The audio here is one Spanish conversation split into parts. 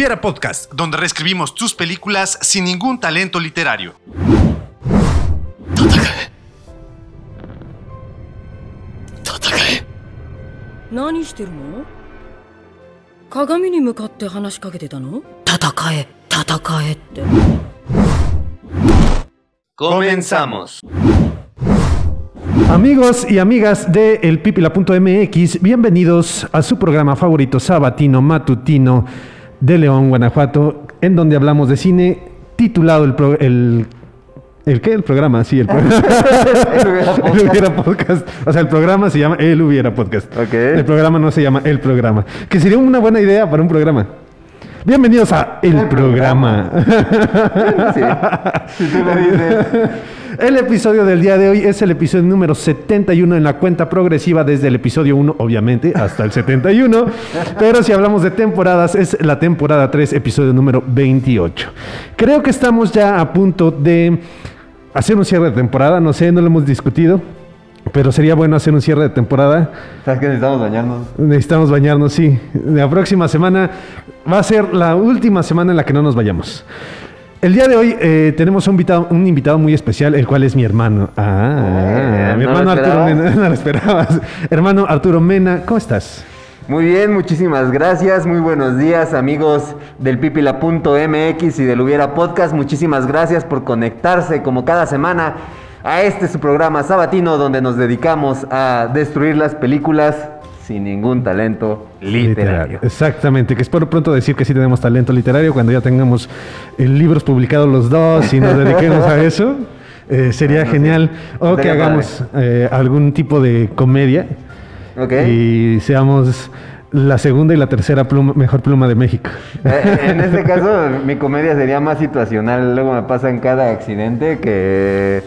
Podcast, donde reescribimos tus películas sin ningún talento literario. Comenzamos. Amigos y amigas de elpipila.mx, bienvenidos a su programa favorito sabatino matutino de León, Guanajuato, en donde hablamos de cine, titulado el pro- el ¿El qué? El programa, sí, el programa. el Hubiera Podcast. O sea, el programa se llama El Hubiera Podcast. Ok. El programa no se llama El Programa. Que sería una buena idea para un programa. Bienvenidos a El, Programa. Si tú lo dices. El episodio del día de hoy es el episodio número 71 en la cuenta progresiva desde el episodio 1, obviamente, hasta el 71. Pero si hablamos de temporadas, es la temporada 3, episodio número 28. Creo que estamos ya a punto de hacer un cierre de temporada. No sé, no lo hemos discutido. Pero sería bueno hacer un cierre de temporada. ¿Sabes que necesitamos bañarnos? Necesitamos bañarnos, sí. La próxima semana va a ser la última semana en la que no nos vayamos. El día de hoy eh, tenemos un invitado, un invitado muy especial, el cual es mi hermano. Ah, Eh, mi ¿no hermano Arturo? Mena. No lo esperabas. Hermano Arturo Mena, ¿cómo estás? Muy bien, muchísimas gracias. Muy buenos días, amigos del pipila.mx y del Hubiera Podcast. Muchísimas gracias por conectarse como cada semana a este su programa sabatino donde nos dedicamos a destruir las películas sin ningún talento literario. Exactamente, que espero pronto decir que sí tenemos talento literario cuando ya tengamos eh, libros publicados los dos y nos dediquemos a eso. eh, sería genial. O que hagamos eh, algún tipo de comedia. Ok. y seamos la segunda y la tercera pluma- mejor pluma de México. Eh, en este caso, mi comedia sería más situacional. Luego me pasa en cada accidente que.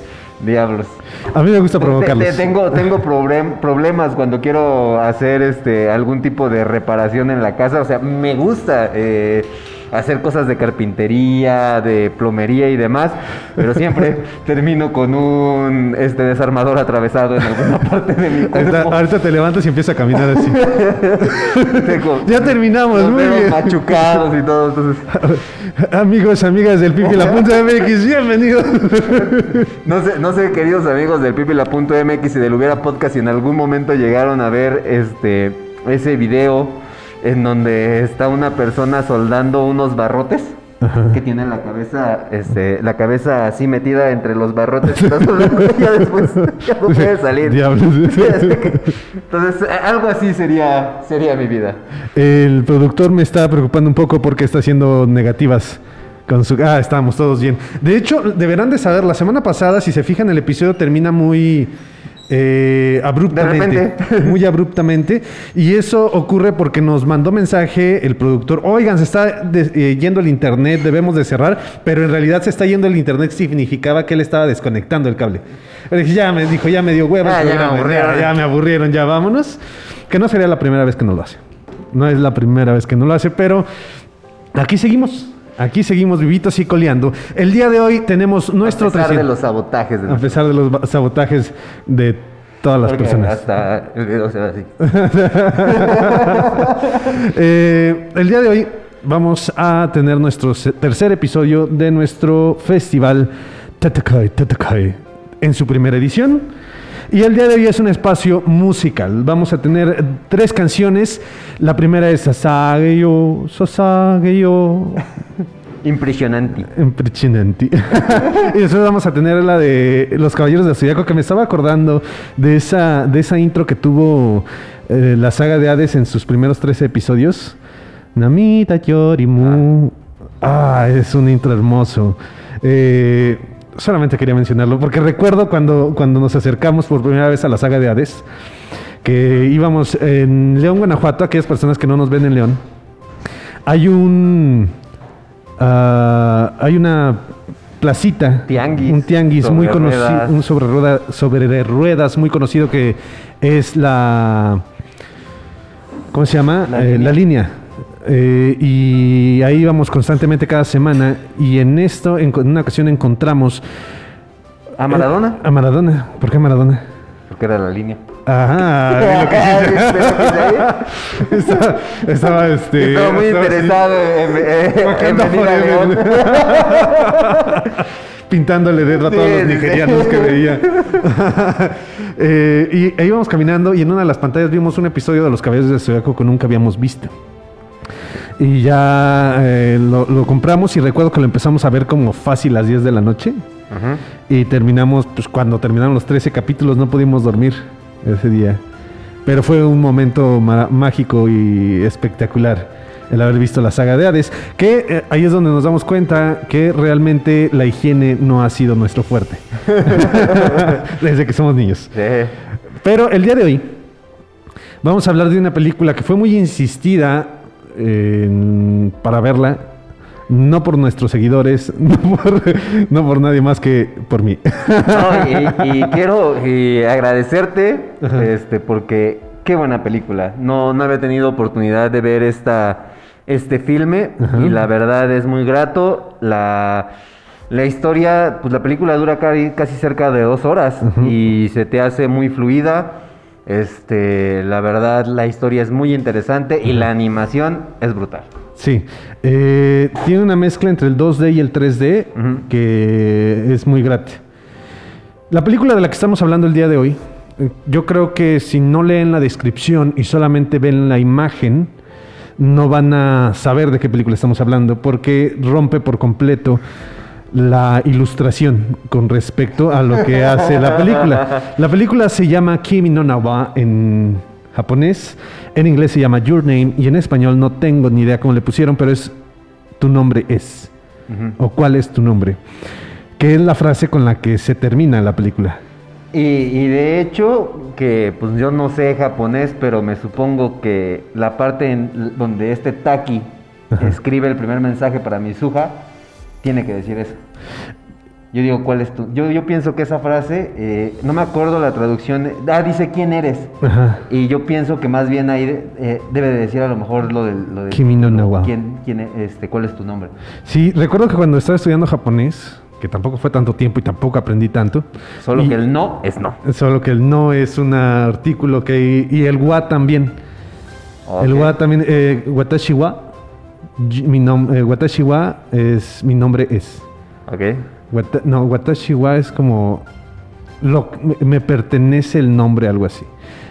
Diablos. A mí me gusta Te- provocarlos. te- tengo tengo problem- problemas cuando quiero hacer este algún tipo de reparación en la casa. O sea, me gusta eh, hacer cosas de carpintería, de plomería y demás, pero siempre termino con un este desarmador atravesado en alguna parte de mi cuerpo. ahorita te levantas y empiezas a caminar así. Tengo ya terminamos, los muy bien. machucados y todo. Entonces, Amigos, amigas del Pipi la punta MX, bienvenidos. No sé, no sé, queridos amigos del pipila.mx y del Hubiera Podcast, si en algún momento llegaron a ver este ese video en donde está una persona soldando unos barrotes que tiene la cabeza, este, la cabeza así metida entre los barrotes y ya después ya no puede salir. Diablos. Entonces, algo así sería, sería mi vida. El productor me está preocupando un poco porque está haciendo negativas. Con su... Ah, estamos todos bien. De hecho, deberán de saber, la semana pasada, si se fijan, el episodio termina muy eh, abruptamente. Muy abruptamente. Y eso ocurre porque nos mandó mensaje el productor. Oigan, se está de- eh, yendo el internet, debemos de cerrar. Pero en realidad se está yendo el internet, significaba que él estaba desconectando el cable. Le dije, ya me dijo, ya me dio hueva. Ah, ya me aburrieron. ya- ya me aburrieron, ya vámonos. Que no sería la primera vez que no lo hace. No es la primera vez que no lo hace, pero aquí seguimos. Aquí seguimos vivitos y coleando. El día de hoy tenemos nuestro a pesar de 300 los sabotajes de A pesar de los sabotajes de todas las Porque personas. Hasta el video se ve así. Eh, el día de hoy vamos a tener nuestro tercer episodio de nuestro festival Tatakai Tatakai en su primera edición. Y el día de hoy es un espacio musical. Vamos a tener tres canciones. La primera es Sasageyo, Sasageyo. Impresionante. Impresionante. y después vamos a tener la de Los Caballeros de Zodiaco, que me estaba acordando de esa, de esa intro que tuvo eh, la saga de Hades en sus primeros 13 episodios. Namita Yorimu. Ah, es un intro hermoso. Eh, solamente quería mencionarlo, porque recuerdo cuando, cuando nos acercamos por primera vez a la saga de Hades, que íbamos en León, Guanajuato, aquellas personas que no nos ven en León. Hay un. ah, hay una placita. Tianguis Un tianguis muy conocido. ruedas. Un sobre, rueda- sobre ruedas muy conocido que es la. ¿Cómo se llama? La Eh, línea. la línea. Eh, y ahí íbamos constantemente cada semana. Y en esto, en, en una ocasión encontramos. ¿A Maradona? A Maradona. ¿Por qué Maradona? Porque era la línea. Ajá, vi lo que hiciste. estaba, estaba, este, Estaba muy estaba así, interesado en, en- en pintándole dedo a todos Sí, los sí. nigerianos que veía. Eh, y ahí íbamos caminando y en una de las pantallas vimos un episodio de Los Caballeros de Zodiaco que nunca habíamos visto. Y ya eh, lo, lo compramos y recuerdo que lo empezamos a ver como fácil a las 10 de la noche. Y terminamos, pues cuando terminaron los 13 capítulos no pudimos dormir ese día. Pero fue un momento mágico y espectacular el haber visto la saga de Hades. Que eh, ahí es donde nos damos cuenta que realmente la higiene no ha sido nuestro fuerte. Desde que somos niños. Sí. Pero el día de hoy vamos a hablar de una película que fue muy insistida para verla. No por nuestros seguidores, no por, no por nadie más que por mí. No, y, y quiero y agradecerte Ajá. este, porque qué buena película. No, no había tenido oportunidad de ver esta, este filme Ajá. y la verdad es muy grato. La, la historia, pues la película dura casi, cerca de dos horas y se te hace muy fluida. Este, la verdad, la historia es muy interesante y la animación es brutal. Sí, eh, tiene una mezcla entre el 2D y el 3D Ujú. que es muy grata. La película de la que estamos hablando el día de hoy, eh, yo creo que si no leen la descripción y solamente ven la imagen, no van a saber de qué película estamos hablando porque rompe por completo la ilustración con respecto a lo que hace la película. La película se llama Kimi no Na wa en japonés, en inglés se llama Your Name y en español no tengo ni idea cómo le pusieron, pero es Tu nombre es o cuál es tu nombre, que es la frase con la que se termina la película. Y, y de hecho, que pues yo no sé japonés, pero me supongo que la parte en- donde este Taki escribe el primer mensaje para Mizuha, tiene que decir eso. Yo digo, ¿cuál es tu...? Yo, yo pienso que esa frase, eh, no me acuerdo la traducción, ah, dice quién eres. Ajá. Y yo pienso que más bien ahí eh, debe de decir a lo mejor lo del... Lo Kimi no wa. ¿Quién, quién es, este, ¿Cuál es tu nombre? Sí, recuerdo que cuando estaba estudiando japonés, que tampoco fue tanto tiempo y tampoco aprendí tanto, Solo Y- que el no es no. solo que el no es un artículo que... Y el wa también. El wa también, eh, watashi wa, mi nom- eh, watashi wa es, mi nombre es. Ok. Wata- no, watashi wa es como, lo, me, pertenece el nombre, algo así.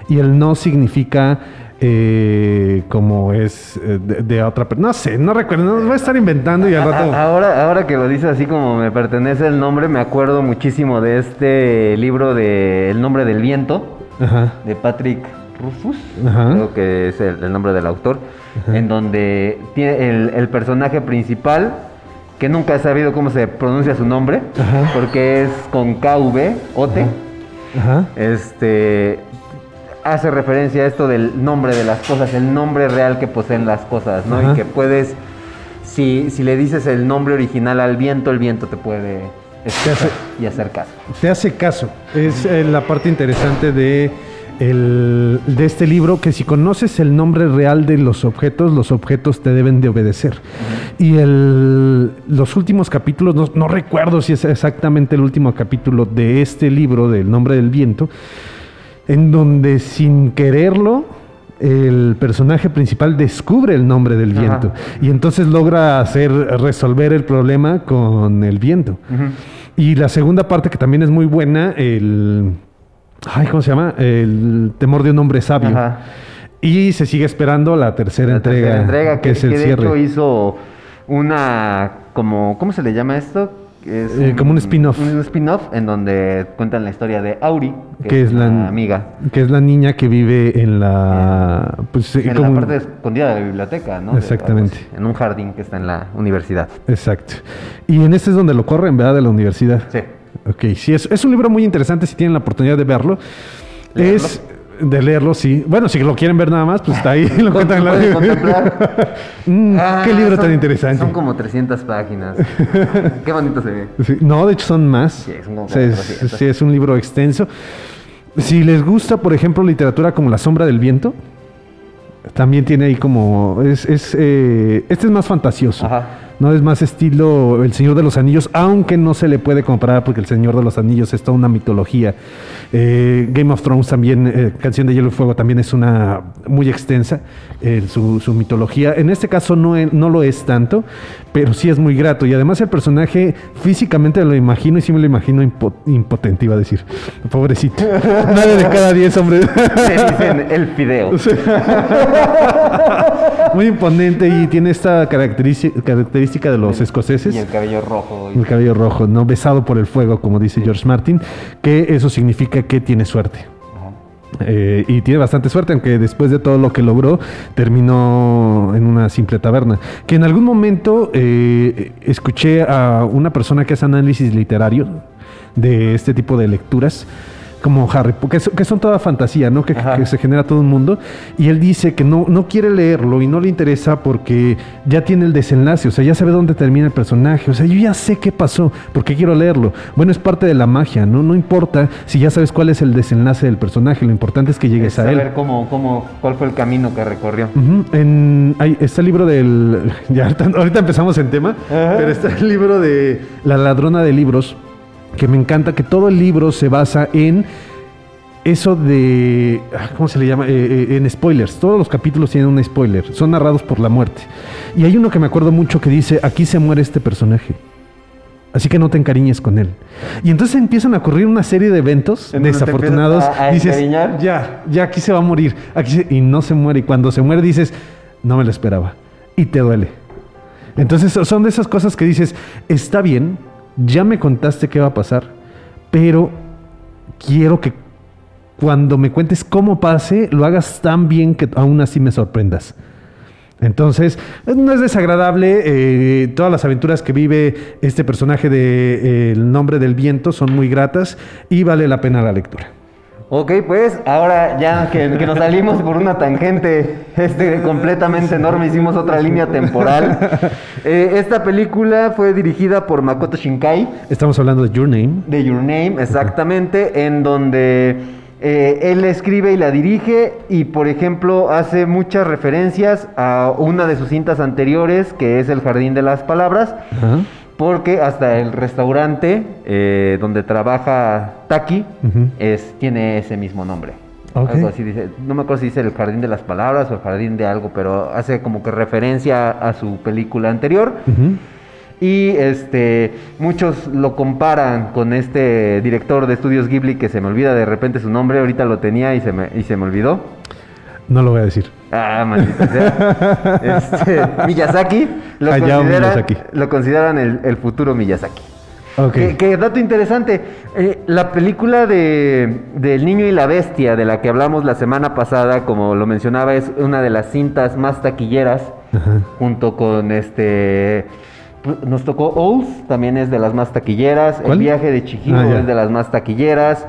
Y el no significa eh, como es eh, de, de otra persona. No sé, no recuerdo, no voy a estar inventando y al rato... Ahora, ahora que lo dices así como me pertenece el nombre, me acuerdo muchísimo de este libro de El nombre del viento, Ajá. de Patrick Rufus, Ajá. creo que es el, el nombre del autor, en donde tiene el, el personaje principal, que nunca he sabido cómo se pronuncia su nombre, Ajá. porque es con KV, Ote, este hace referencia a esto del nombre de las cosas, el nombre real que poseen las cosas, ¿no? Y que puedes, si, si le dices el nombre original al viento, el viento te puede hace- y hacer caso. Te hace caso. Es eh, la parte interesante de, el- de este libro, que si conoces el nombre real de los objetos, los objetos te deben de obedecer. Y el, los últimos capítulos, no, no recuerdo si es exactamente el último capítulo de este libro, del nombre del viento, en donde sin quererlo... El personaje principal descubre el nombre del viento y entonces logra hacer resolver el problema con el viento. Y la segunda parte que también es muy buena, el... Ay, ¿cómo se llama? El temor de un hombre sabio. Ajá. Y se sigue esperando la tercera La entrega, tercera entrega, que, que es el que de cierre. hecho hizo una, como, ¿cómo se le llama esto? Es Eh, como un spin-off. Un spin-off en donde cuentan la historia de Auri, que, que es la amiga. que es la niña que vive en la pues eh, En como- la parte escondida de la biblioteca, ¿no? Exactamente. En un jardín que está en la universidad. exacto y en este es donde lo corren verdad de la universidad Sí. Ok, sí es, es un libro muy interesante si tienen la oportunidad de verlo ¿Leerlo? es de leerlo sí bueno si lo quieren ver nada más pues está ahí lo encuentran en la. Mm, Ah, qué libro tan son- interesante Son como 300 páginas. qué bonito se ve. Sí, no, de hecho son más. Sí, son como O sea, es, 400. sí, es un libro extenso. Si les gusta, por ejemplo, literatura como La sombra del viento, también tiene ahí como... Es, es, eh, este es más fantasioso. Ajá. ¿No? Es más estilo El Señor de los Anillos, aunque no se le puede comparar porque El Señor de los Anillos es toda una mitología. Eh, Game of Thrones también, eh, Canción de Hielo y Fuego también es una muy extensa eh, su, su mitología. En este caso no, no lo es tanto, pero sí es muy grato. Y además el personaje físicamente lo imagino y sí me lo imagino impo- impotente, iba a decir. Pobrecito. Nadie de cada diez, hombre. Se dicen el fideo. Muy imponente y tiene esta característica, característica de los escoceses. Y el cabello rojo. y- El cabello rojo, ¿no? Besado por el fuego, como dice George Martin, que eso significa que tiene suerte. Eh, y tiene bastante suerte, aunque después de todo lo que logró, terminó en una simple taberna. Que en algún momento eh, escuché a una persona que hace análisis literario de este tipo de lecturas. Como Harry, que, son- que son toda fantasía, ¿no? Que, que se genera todo un mundo. Y él dice que no, no quiere leerlo y no le interesa porque ya tiene el desenlace, o sea, ya sabe dónde termina el personaje. O sea, yo ya sé qué pasó, ¿por qué quiero leerlo? Bueno, es parte de la magia, ¿no? No importa si ya sabes cuál es el desenlace del personaje, lo importante es que llegues Es a él. saber cómo, cómo, cuál fue el camino que recorrió. En, hay- está el libro del. Ya ahorita, ahorita empezamos en tema, Ajá. pero está el libro de La ladrona de libros, que me encanta que todo el libro se basa en eso de. ah, ¿Cómo se le llama? Eh, eh, en spoilers. Todos los capítulos tienen un spoiler. Son narrados por la muerte. Y hay uno que me acuerdo mucho que dice: Aquí se muere este personaje. Así que no te encariñes con él. Y entonces empiezan a ocurrir una serie de eventos En desafortunados. a- a dices, ya, ya aquí se va a morir. Aquí se- y no se muere. Y cuando se muere dices, no me lo esperaba. Y te duele. Entonces son de esas cosas que dices, está bien, ya me contaste qué va a pasar, pero quiero que cuando me cuentes cómo pase, lo hagas tan bien que aún así me sorprendas. Entonces, no es desagradable. eh, todas las aventuras que vive este personaje de eh, El nombre del viento son muy gratas y vale la pena la lectura. Ok, pues ahora ya que, que nos salimos por una tangente este, completamente enorme, hicimos otra línea temporal. Eh, esta película fue dirigida por Makoto Shinkai, Estamos hablando de Your Name. de Your Name, exactamente, en donde eh, él escribe y la dirige y, por ejemplo, hace muchas referencias a una de sus cintas anteriores, que es El Jardín de las Palabras. Ajá. Porque hasta el restaurante eh, donde trabaja Taki es, tiene ese mismo nombre. Algo así dice. No me acuerdo si dice el jardín de las palabras o el jardín de algo, pero hace como que referencia a su película anterior. Y este muchos lo comparan con este director de estudios Ghibli que se me olvida de repente su nombre, ahorita lo tenía y se me, y se me olvidó. No lo voy a decir. Ah, maldita sea. Este, Miyazaki lo, Hayao considera- Miyazaki. lo consideran el, el futuro Miyazaki. Ok. Que, dato interesante, eh, la película de del niño y la bestia de la que hablamos la semana pasada, como lo mencionaba, es una de las cintas más taquilleras, Ajá. junto con este pu- nos tocó Owls, también es de las más taquilleras, ¿Cuál? El viaje de Chihiro Ah, es de las más taquilleras.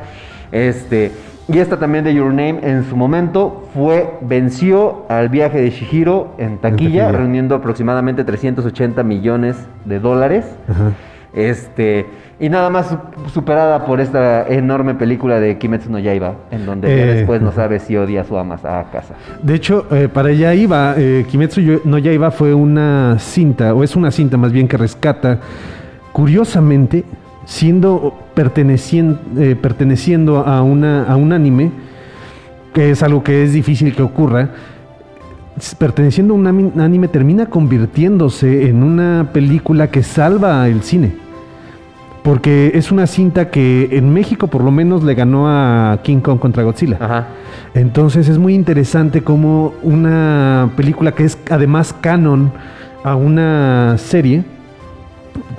Este, y esta también de Your Name en su momento fue venció al viaje de Chihiro en taquilla, taquilla. reuniendo aproximadamente 380 millones de dólares. Ajá. Este, y nada más su- superada por esta enorme película de Kimetsu no Yaiba, en donde ya Eh, después no ajá. sabe si odia a su ama a casa. De hecho, eh, para allá iba, eh, Kimetsu no Yaiba fue una cinta, o es una cinta más bien que rescata, curiosamente, siendo perteneciendo, perteneciendo a, una, a un anime, que es algo que es difícil que ocurra, perteneciendo a un anime termina convirtiéndose en una película que salva el cine. Porque es una cinta que en México por lo menos le ganó a King Kong contra Godzilla. Ajá. Entonces es muy interesante como una película que es además canon a una serie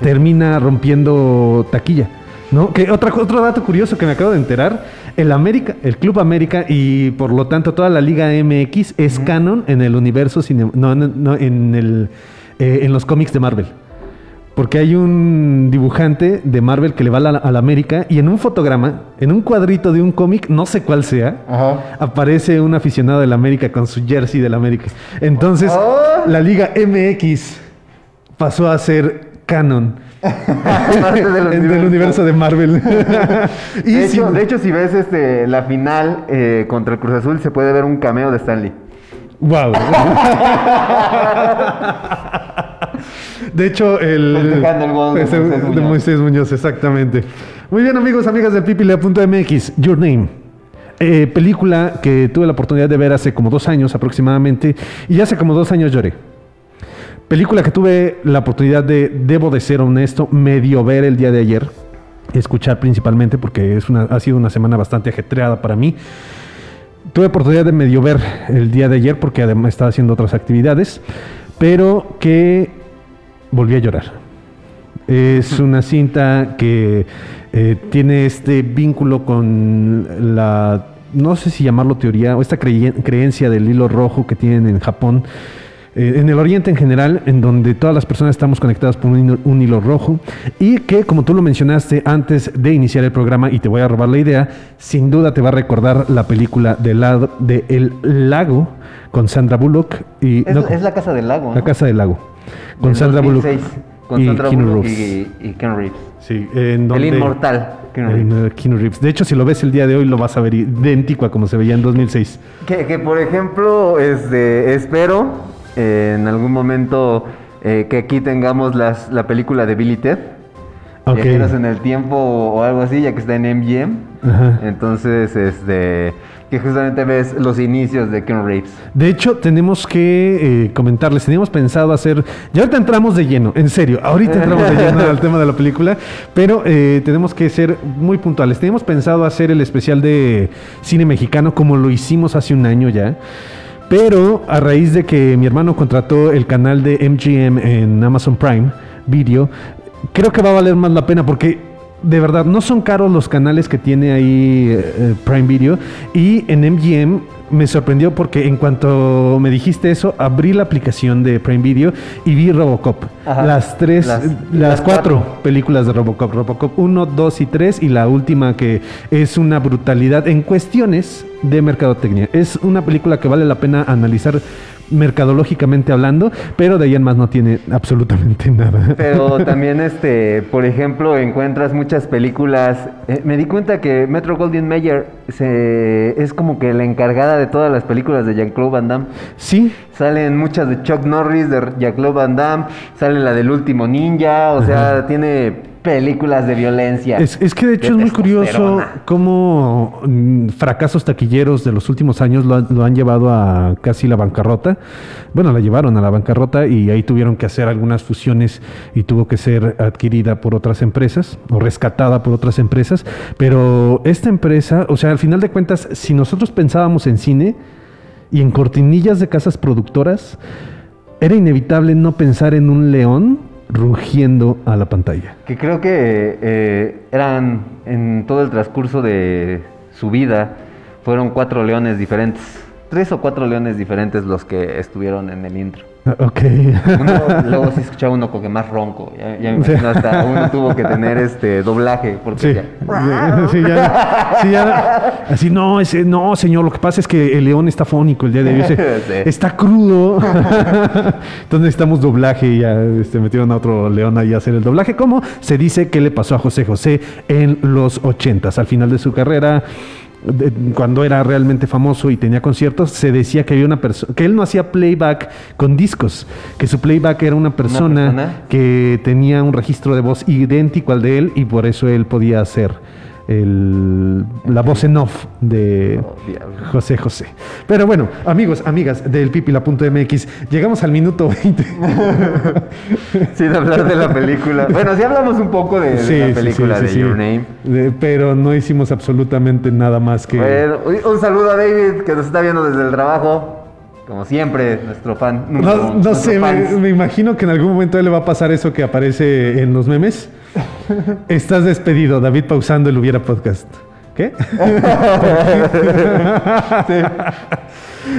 termina rompiendo taquilla. ¿No? Que otra, otro dato curioso que me acabo de enterar, el América, el Club América y por lo tanto toda la Liga MX es canon en el universo cine- no, no, no, en el eh, en los cómics de Marvel. Porque hay un dibujante de Marvel que le va a la, a la América y en un fotograma, en un cuadrito de un cómic, no sé cuál sea, Ajá. aparece un aficionado del América con su jersey del América. Entonces, Oh. la Liga MX pasó a ser canon del en el universo. universo de Marvel. y De si- hecho, de hecho, si ves este, la final eh, contra el Cruz Azul, se puede ver un cameo de Stanley. Wow. De hecho, el. El de Moisés de Muñoz. Moisés Muñoz, exactamente. Muy bien, amigos, amigas del pipile.mx, Your Name. Eh, película que tuve la oportunidad de ver hace como dos años aproximadamente. Y hace como dos años lloré. Película que tuve la oportunidad de, debo de ser honesto, medio ver el día de ayer. Escuchar principalmente porque es una, ha sido una semana bastante ajetreada para mí. Tuve oportunidad de medio ver el día de ayer porque además estaba haciendo otras actividades, pero que volví a llorar. Es una cinta que eh, tiene este vínculo con la, no sé si llamarlo teoría, o esta creencia del hilo rojo que tienen en Japón, eh, en el Oriente en general, en donde todas las personas estamos conectadas por un hilo, un hilo rojo, y que, como tú lo mencionaste antes de iniciar el programa, y te voy a robar la idea, sin duda te va a recordar la película de, la, de El Lago con Sandra Bullock y Es, no, es la casa del lago. ¿no? La Casa del Lago, con Del Sandra Bullock 2006, Con y Sandra Keanu Bullock Reeves. y, y Ken Reeves. Sí, en donde- El inmortal. Keanu Reeves. eh, Keanu Reeves. De hecho, si lo ves el día de hoy, lo vas a ver idéntico a como se veía en 2006. Que, que, por ejemplo, este, espero eh, en algún momento eh, que aquí tengamos las, la película de Billy Ted. Ok. Viajeros en el tiempo o, o algo así, ya que está en MGM. Ajá. Entonces, este, que justamente ves los inicios de Ken Reeves. De hecho, tenemos que eh, comentarles, teníamos pensado hacer, ya ahorita entramos de lleno, en serio, ahorita entramos de lleno al tema de la película, pero eh, tenemos que ser muy puntuales. Teníamos pensado hacer el especial de cine mexicano como lo hicimos hace un año ya. Pero a raíz de que mi hermano contrató el canal de MGM en Amazon Prime Video, creo que va a valer más la pena porque de verdad no son caros los canales que tiene ahí eh, eh, Prime Video. Y en MGM me sorprendió porque en cuanto me dijiste eso, abrí la aplicación de Prime Video y vi Robocop. Ajá. Las tres, Las- las, las cuatro, cuatro. películas de Robocop. Robocop 1, 2 y 3 y la última que es una brutalidad en cuestiones de mercadotecnia. Es una película que vale la pena analizar mercadológicamente hablando, pero de ahí en más no tiene absolutamente nada. Pero también, este, por ejemplo, encuentras muchas películas. eh, me di cuenta que Metro Goldwyn Mayer se, es como que la encargada de todas las películas de Jean-Claude Van Damme. Sí, Salen muchas de Chuck Norris, de Jean-Claude Van Damme, sale la del último ninja, o sea, tiene películas de violencia. Es, es que de hecho es muy curioso cómo mm, fracasos taquilleros de los últimos años lo han llevado a casi la bancarrota. Bueno, la llevaron a la bancarrota y ahí tuvieron que hacer algunas fusiones y tuvo que ser adquirida por otras empresas o rescatada por otras empresas. Pero esta empresa, o sea, al final de cuentas, si nosotros pensábamos en cine y en cortinillas de casas productoras, era inevitable no pensar en un león rugiendo a la pantalla. Que creo que eh, eran en todo el transcurso de su vida, fueron cuatro leones diferentes. Tres o cuatro leones diferentes los que estuvieron en el intro. Ah, Ok. Uno, luego se escuchaba uno como que más ronco. Ya, ya me imagino hasta uno tuvo que tener este doblaje. Porque Sí. ya- Sí, ya, sí, ya. Así, no, ese, no, señor, lo que pasa es que el león está fónico el día de hoy. Sí. Está crudo. Entonces necesitamos doblaje y ya este, metieron a otro león ahí a hacer el doblaje. Como se dice que le pasó a José José en los ochentas, al final de su carrera. De- cuando era realmente famoso y tenía conciertos, se decía que había una persona, que él no hacía playback con discos, que su playback era una persona, persona? que tenía un registro de voz idéntico al de él y por eso él podía hacer el- la voz en off de Oh. José José. Pero bueno, amigos, amigas del pipila.mx, llegamos al minuto 20. Sin hablar de la película. Bueno, sí hablamos un poco de, la película sí, de sí. Your Name. De- pero no hicimos absolutamente nada más que... Bueno, un saludo a David que nos está viendo desde el trabajo. Como siempre, nuestro fan. No, sé, me, imagino que en algún momento a él le va a pasar eso que aparece en los memes. Estás despedido, David pausando el Hubiera Podcast. ¿Qué?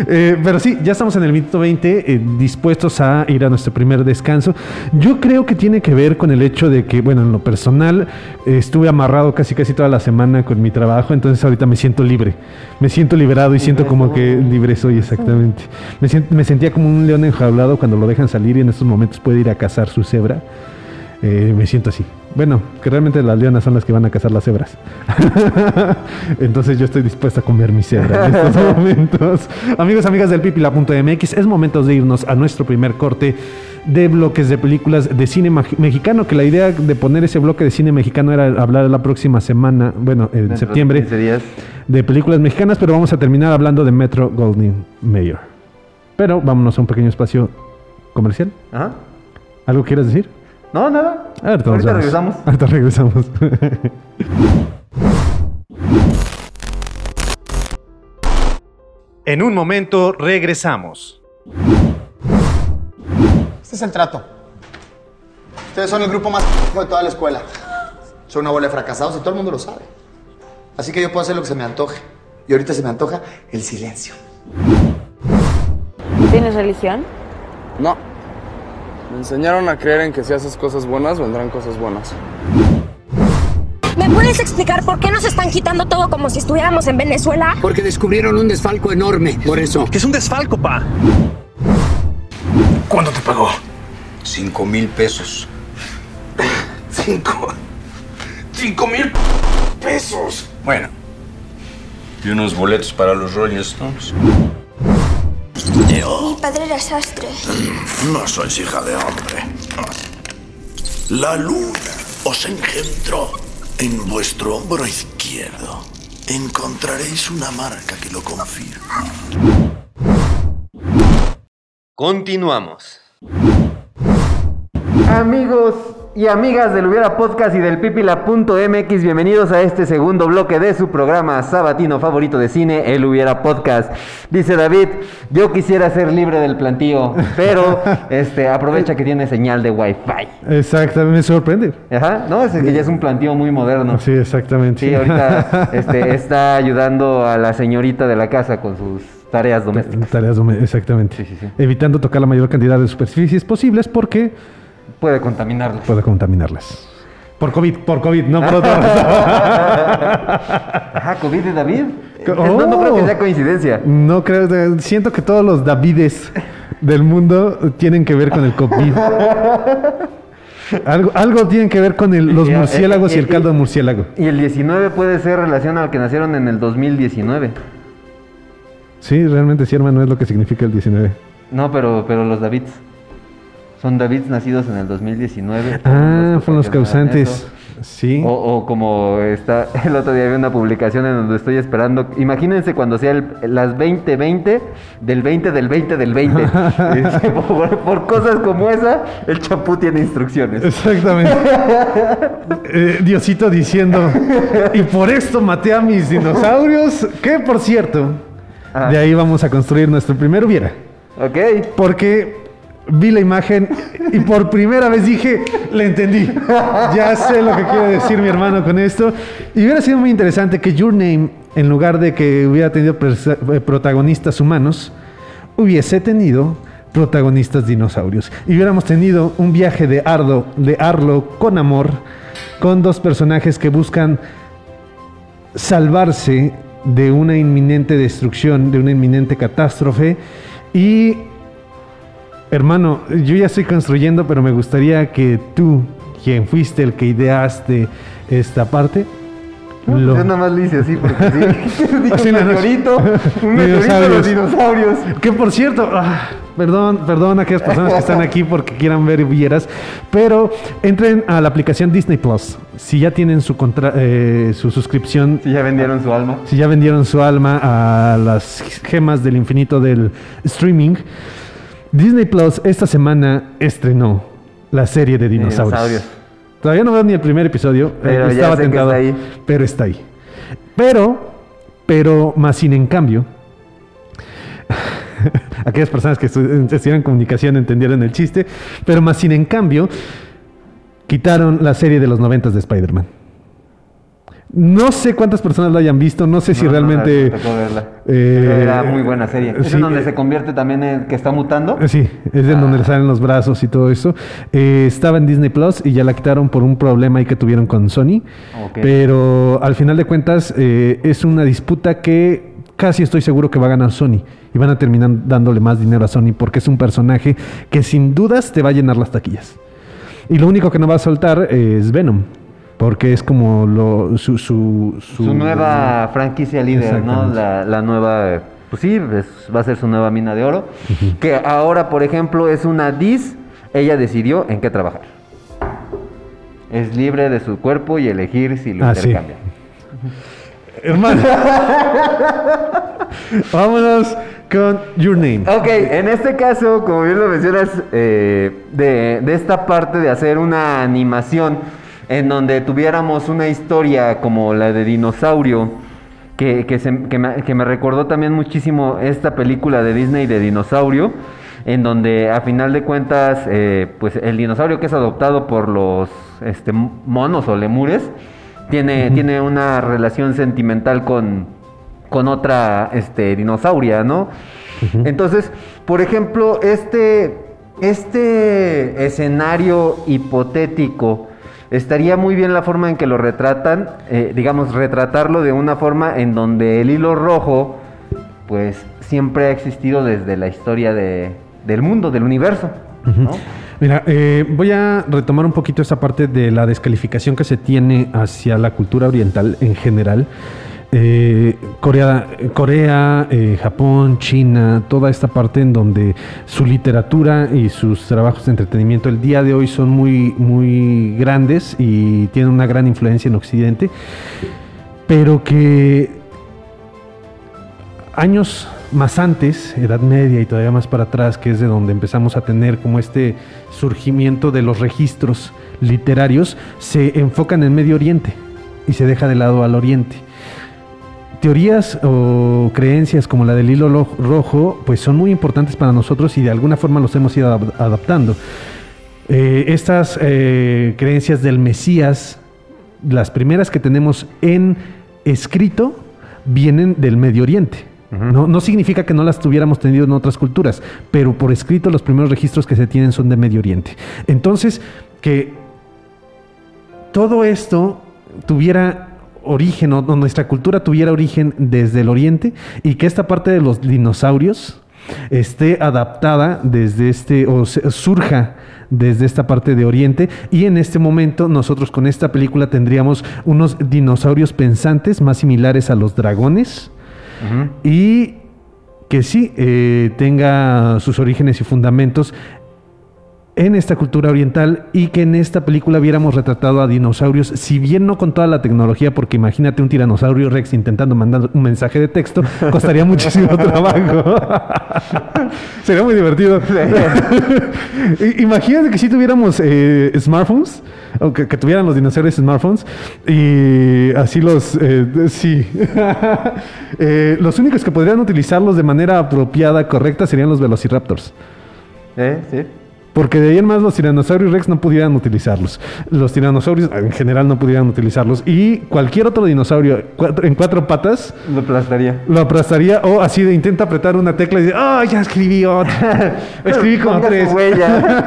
Eh, pero sí, ya estamos en el minuto 20, eh, dispuestos a ir a nuestro primer descanso. Yo creo que tiene que ver con el hecho de que, bueno, en lo personal, eh, estuve amarrado casi casi toda la semana con mi trabajo, entonces ahorita me siento libre. Me siento liberado y siento como que libre soy exactamente. Me sentía como un león enjaulado cuando lo dejan salir y en estos momentos puede ir a cazar su cebra. Eh, me siento así. Bueno, que realmente las leonas son las que van a cazar las cebras. Entonces yo estoy dispuesto a comer mi cebra en estos momentos. Amigos, amigas del pipila.mx, es momento de irnos a nuestro primer corte de bloques de películas de cine mexicano, que la idea de poner ese bloque de cine mexicano era hablar la próxima semana, bueno, en septiembre, 15 días. de películas mexicanas, pero vamos a terminar hablando de Metro Goldwyn Mayer. Pero vámonos a un pequeño espacio comercial. Ajá. ¿Algo quieres decir? No, nada. Ahorita, Ahorita regresamos. Ahorita regresamos. En un momento regresamos. Este es el trato. Ustedes son el grupo más de toda la escuela. Son una bola de fracasados y todo el mundo lo sabe. Así que yo puedo hacer lo que se me antoje. Y ahorita se me antoja el silencio. ¿Tienes religión? No. Me enseñaron a creer en que si haces cosas buenas, vendrán cosas buenas. ¿Me puedes explicar por qué nos están quitando todo como si estuviéramos en Venezuela? Porque descubrieron un desfalco enorme, por eso. Que es un desfalco, pa. ¿Cuándo te pagó? Cinco mil pesos. Cinco. Cinco mil pesos. Bueno. Y unos boletos para los Rolling Stones. Mi padre era sastre. No sois hija de hombre. La luna os engendró en vuestro hombro izquierdo. Encontraréis una marca que lo confirma. Continuamos. Amigos y amigas del Hubiera Podcast y del Pipila.mx, bienvenidos a este segundo bloque de su programa sabatino favorito de cine, el Hubiera Podcast. Dice David, yo quisiera ser libre del plantío, pero este aprovecha que tiene señal de Wi-Fi. Exactamente, me sorprende. Ajá, no, es que ya es un plantío muy moderno. Sí, exactamente. Sí, ahorita este, está ayudando a la señorita de la casa con sus tareas domésticas. Tareas dome- exactamente. Sí, sí, sí. Evitando tocar la mayor cantidad de superficies posibles porque Puede contaminarlo. puede contaminarlas. Por COVID, por COVID, no por otra Ajá, COVID de David. No, no creo que Oh. sea coincidencia. No creo, siento que todos los Davides del mundo tienen que ver con el COVID. Algo, algo tienen que ver con el- los eh, murciélagos y eh, el caldo de murciélago. Y el 19 puede ser relación al que nacieron en el 2019. Sí, realmente sí, hermano, es lo que significa el 19. No, pero, pero los Davids. Son Davids nacidos en el 2019. Ah, fueron los causantes. Sí. O, o como está, el otro día vi una publicación en donde estoy esperando. Imagínense cuando sea el- las 20-20 del 20 del 20 del 20. Este, por, por cosas como esa, el chapú tiene instrucciones. Exactamente. Eh, Diosito diciendo, y por esto maté a mis dinosaurios, que por cierto, Ah. de ahí vamos a construir nuestro primer hubiera. Ok. Porque vi la imagen y por primera vez dije, le entendí. Ya sé lo que quiere decir mi hermano con esto. Y hubiera sido muy interesante que Your Name, en lugar de que hubiera tenido eh, protagonistas humanos, hubiese tenido protagonistas dinosaurios. Y hubiéramos tenido un viaje de Ardo, de Arlo con amor, con dos personajes que buscan salvarse de una inminente destrucción, de una inminente catástrofe. Y, hermano, yo ya estoy construyendo, pero me gustaría que tú, quien fuiste el que ideaste esta parte, lo- Yo nada más le hice así porque sí. Así un meteorito. Un meteorito de los dinosaurios. Que por cierto, ah, perdón, perdón a aquellas personas que están aquí porque quieran ver vieras, pero entren a la aplicación Disney Plus. Si ya tienen su, contra- eh, su suscripción, Sí, ya vendieron su alma. si ya vendieron su alma a las gemas del infinito del streaming, Disney Plus esta semana estrenó la serie de dinosaurios. Dinosaurios. Todavía no veo ni el primer episodio, Pero eh, ya estaba tentado, está ahí. pero está ahí. Pero, pero, más sin en cambio, aquellas personas que estu- estudiaron comunicación entendieron el chiste, pero más sin en cambio, quitaron la serie de los noventas de Spider-Man. No sé cuántas personas lo hayan visto, no sé si No, no, realmente... verla. eh, Pero era muy buena serie. Es sí, en donde eh, se convierte también en que está mutando. eh, Sí, es de donde le salen los brazos y todo eso. Eh, estaba en Disney Plus y ya la quitaron por un problema ahí que tuvieron con Sony. Pero al final de cuentas eh, es una disputa que casi estoy seguro que va a ganar Sony. Y van a terminar dándole más dinero a Sony porque es un personaje que sin dudas te va a llenar las taquillas. Y lo único que no va a soltar es Venom. Porque es como lo, su, su, Su nueva franquicia líder, ¿no? La, la nueva, pues sí, es- va a ser su nueva mina de oro. Que ahora, por ejemplo, es una dis ella decidió en qué trabajar. Es libre de su cuerpo y elegir si lo Ah, sí. intercambia. Hermano. Vámonos con Your Name. Ok, en este caso, como bien lo mencionas, eh, de, de esta parte de hacer una animación en donde tuviéramos una historia como la de dinosaurio, que, que, se- que me, que me recordó también muchísimo esta película de Disney de dinosaurio, en donde a final de cuentas, eh, pues el dinosaurio que es adoptado por los este, monos o lemures, tiene, tiene una relación sentimental con, con otra este, dinosauria, ¿no? Entonces, por ejemplo, este, este escenario hipotético, estaría muy bien la forma en que lo retratan, eh, digamos, retratarlo de una forma en donde el hilo rojo, pues, siempre ha existido desde la historia de- del mundo, del universo, ¿no? Mira, eh, voy a retomar un poquito esa parte de la descalificación que se tiene hacia la cultura oriental en general. Eh, Corea, Corea eh, Japón, China, toda esta parte en donde su literatura y sus trabajos de entretenimiento el día de hoy son muy, muy grandes y tienen una gran influencia en Occidente, pero que años más antes, Edad Media y todavía más para atrás, que es de donde empezamos a tener como este surgimiento de los registros literarios, se enfocan en Medio Oriente y se deja de lado al Oriente. Teorías o creencias como la del hilo lo- rojo, pues son muy importantes para nosotros y de alguna forma los hemos ido adap- adaptando. Eh, estas eh, creencias del Mesías, las primeras que tenemos en escrito, vienen del Medio Oriente. no, no significa que no las tuviéramos tenido en otras culturas, pero por escrito los primeros registros que se tienen son de Medio Oriente. Entonces, que todo esto tuviera origen, o nuestra cultura tuviera origen desde el Oriente, y que esta parte de los dinosaurios esté adaptada desde este, o surja desde esta parte de Oriente, y en este momento nosotros con esta película tendríamos unos dinosaurios pensantes más similares a los dragones, y que sí eh, tenga sus orígenes y fundamentos en esta cultura oriental y que en esta película viéramos retratado a dinosaurios, si bien no con toda la tecnología, porque imagínate un tiranosaurio Rex intentando mandar un mensaje de texto, costaría muchísimo trabajo. Sería muy divertido. Imagínate que si tuviéramos eh, smartphones, o que, que tuvieran los dinosaurios smartphones, y así los, eh, sí. Eh, los únicos que podrían utilizarlos de manera apropiada, correcta, serían los velociraptors. ¿Eh? Sí. Porque de ahí en más los tiranosaurios rex no pudieran utilizarlos. Los tiranosaurios en general no pudieran utilizarlos. Y cualquier otro dinosaurio cuatro- en cuatro patas Lo aplastaría. lo aplastaría o así de intenta apretar una tecla y dice, ¡ah, ya escribí otra! escribí como tres. huella.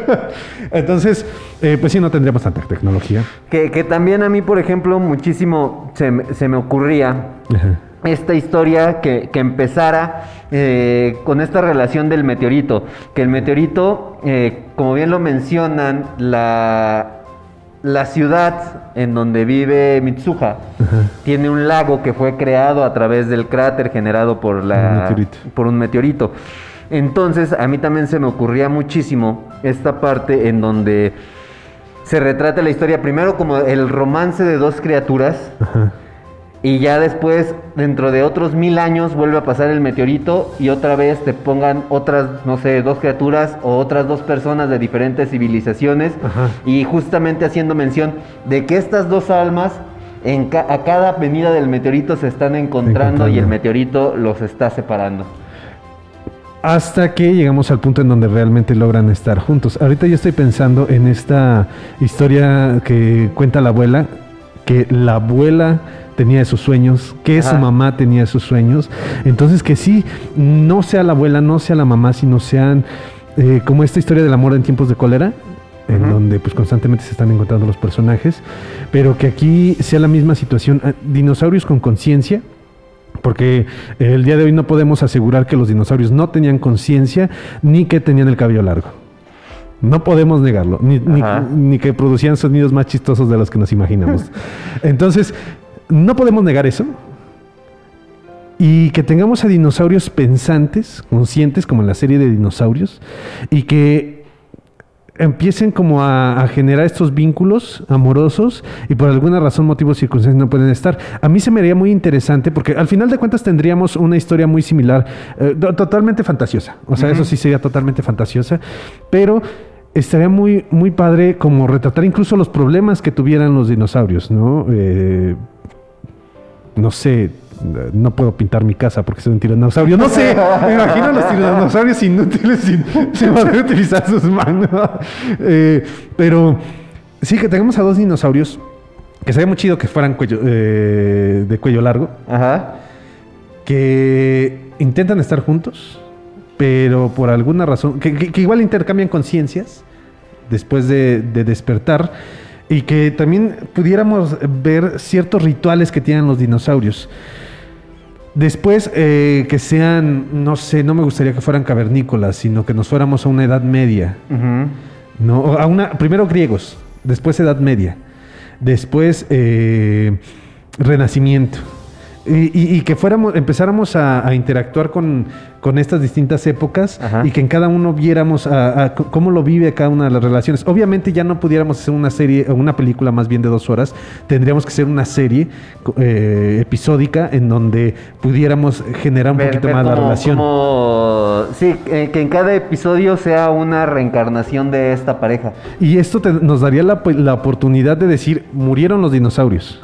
Entonces, eh, pues sí, no tendríamos tanta tecnología. Que, que también a mí, por ejemplo, muchísimo se, me- se me ocurría esta historia que, que empezara eh, con esta relación del meteorito. Que el meteorito, eh, como bien lo mencionan, la, la ciudad en donde vive Mitsuha tiene un lago que fue creado a través del cráter generado por, la, Un meteorito. por un meteorito. Entonces, a mí también se me ocurría muchísimo esta parte en donde se retrata la historia primero como el romance de dos criaturas y ya después, dentro de otros mil años, vuelve a pasar el meteorito y otra vez te pongan otras, no sé, dos criaturas o otras dos personas de diferentes civilizaciones Ajá. y justamente haciendo mención de que estas dos almas en ca- a cada venida del meteorito se están encontrando, y el Encontrando. meteorito los está separando. Hasta que llegamos al punto en donde realmente logran estar juntos. Ahorita yo estoy pensando en esta historia que cuenta la abuela, que la abuela tenía esos sueños, que su Ajá. mamá tenía esos sueños. Entonces que sí, no sea la abuela, no sea la mamá, sino sean eh, como esta historia del amor en tiempos de cólera, en donde pues constantemente se están encontrando los personajes, pero que aquí sea la misma situación, ah, dinosaurios con conciencia, porque el día de hoy no podemos asegurar que los dinosaurios no tenían conciencia ni que tenían el cabello largo. No podemos negarlo, ni, ni que producían sonidos más chistosos de los que nos imaginamos. Entonces, no podemos negar eso. Y que tengamos a dinosaurios pensantes, conscientes, como en la serie de dinosaurios, y que empiecen como a, a generar estos vínculos amorosos y por alguna razón, motivo, circunstancias no pueden estar. A mí se me haría muy interesante porque al final de cuentas tendríamos una historia muy similar, eh, to- totalmente fantasiosa. O sea, eso sí sería totalmente fantasiosa, pero estaría muy, muy padre como retratar incluso los problemas que tuvieran los dinosaurios, ¿no? Eh, no sé, no puedo pintar mi casa porque soy un tiranosaurio. No sé, me imagino a los tiranosaurios inútiles sin, sin poder utilizar sus manos. Eh, pero sí que tengamos a dos dinosaurios que sería muy chido que fueran cuello, eh, de cuello largo, Ajá. que intentan estar juntos, pero por alguna razón, que, que- que igual intercambian conciencias después de, de despertar y que también pudiéramos ver ciertos rituales que tienen los dinosaurios. Después eh, que sean, no sé, no me gustaría que fueran cavernícolas, sino que nos fuéramos a una edad media. Ujú. No, O a una, primero griegos, después Edad Media, después eh, Renacimiento. Y, y- y que fuéramos, empezáramos a, a interactuar con, con estas distintas épocas Ajá. y que en cada uno viéramos a- cómo lo vive cada una de las relaciones. Obviamente ya no pudiéramos hacer una serie, o una película más bien de dos horas, tendríamos que hacer una serie eh, episódica en donde pudiéramos generar un Ver- poquito ver más la relación. cómo- sí, eh, que en cada episodio sea una reencarnación de esta pareja. Y esto te- nos daría la, la oportunidad de decir, murieron los dinosaurios.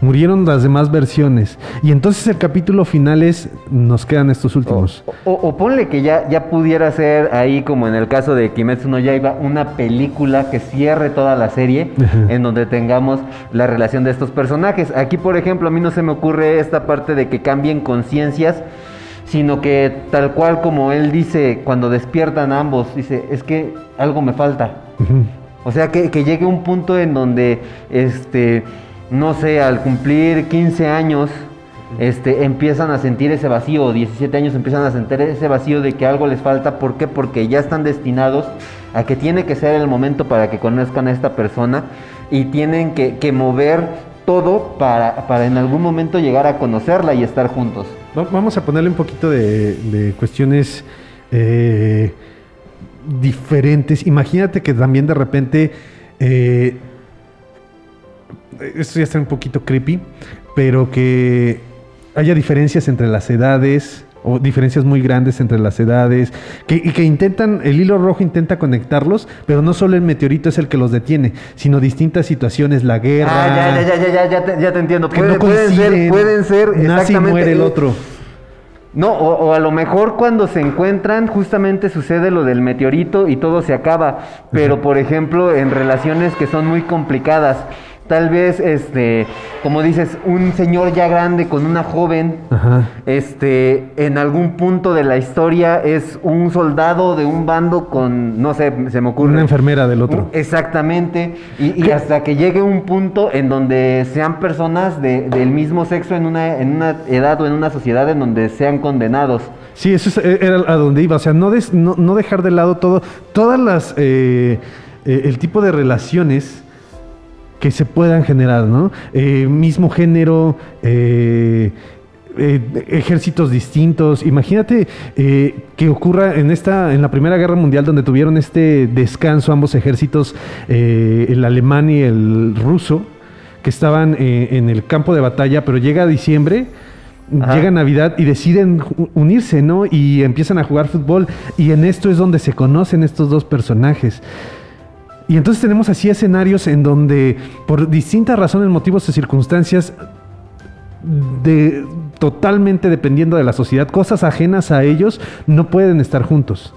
Murieron las demás versiones. Y entonces el capítulo final es, nos quedan estos últimos. O, o ponle que ya, ya pudiera ser ahí, como en el caso de Kimetsu no Yaiba, una película que cierre toda la serie, en donde tengamos la relación de estos personajes. Aquí, por ejemplo, a mí no se me ocurre esta parte de que cambien conciencias, sino que tal cual como él dice, cuando despiertan ambos, dice, es que algo me falta. O sea, que, que llegue un punto en donde, este, no sé, al cumplir 15 años, este, empiezan a sentir ese vacío, o 17 años empiezan a sentir ese vacío de que algo les falta. ¿Por qué? Porque ya están destinados a que tiene que ser el momento para que conozcan a esta persona y tienen que, mover todo para, para en algún momento llegar a conocerla y estar juntos. Va- Vamos a ponerle un poquito de, de cuestiones eh, diferentes. Imagínate que también de repente. eh, esto ya está un poquito creepy, pero que haya diferencias entre las edades o diferencias muy grandes entre las edades, que, y que intentan, el hilo rojo intenta conectarlos, pero no solo el meteorito es el que los detiene, sino distintas situaciones, la guerra. Ah, ya, ya, ya, ya, ya, ya te, ya te entiendo. que Puede- no pueden ser, pueden ser exactamente- muere el otro. No, o, o a lo mejor cuando se encuentran justamente sucede lo del meteorito y todo se acaba. Pero por ejemplo, en relaciones que son muy complicadas, tal vez, este, como dices, un señor ya grande con una joven, Ajá. este, en algún punto de la historia es un soldado de un bando con, no sé, se me ocurre. Una enfermera del otro. Exactamente. Y, y hasta que llegue un punto en donde sean personas de- del mismo sexo en una, en una edad o en una sociedad en donde sean condenados. Sí, eso es- eh, era a donde iba. O sea, no, des- no, no dejar de lado todo, todas las, eh, eh, el tipo de relaciones que se puedan generar, ¿no? Eh, mismo género, eh, eh, ejércitos distintos. Imagínate eh, que ocurra en esta, en la Primera Guerra Mundial, donde tuvieron este descanso ambos ejércitos, eh, el alemán y el ruso, que estaban en el campo de batalla, pero llega diciembre. Ajá. Llega Navidad y deciden unirse, ¿no? Y empiezan a jugar fútbol. Y en esto es donde se conocen estos dos personajes. Y entonces tenemos así escenarios en donde, por distintas razones, motivos o circunstancias, de, totalmente dependiendo de la sociedad, cosas ajenas a ellos, no pueden estar juntos.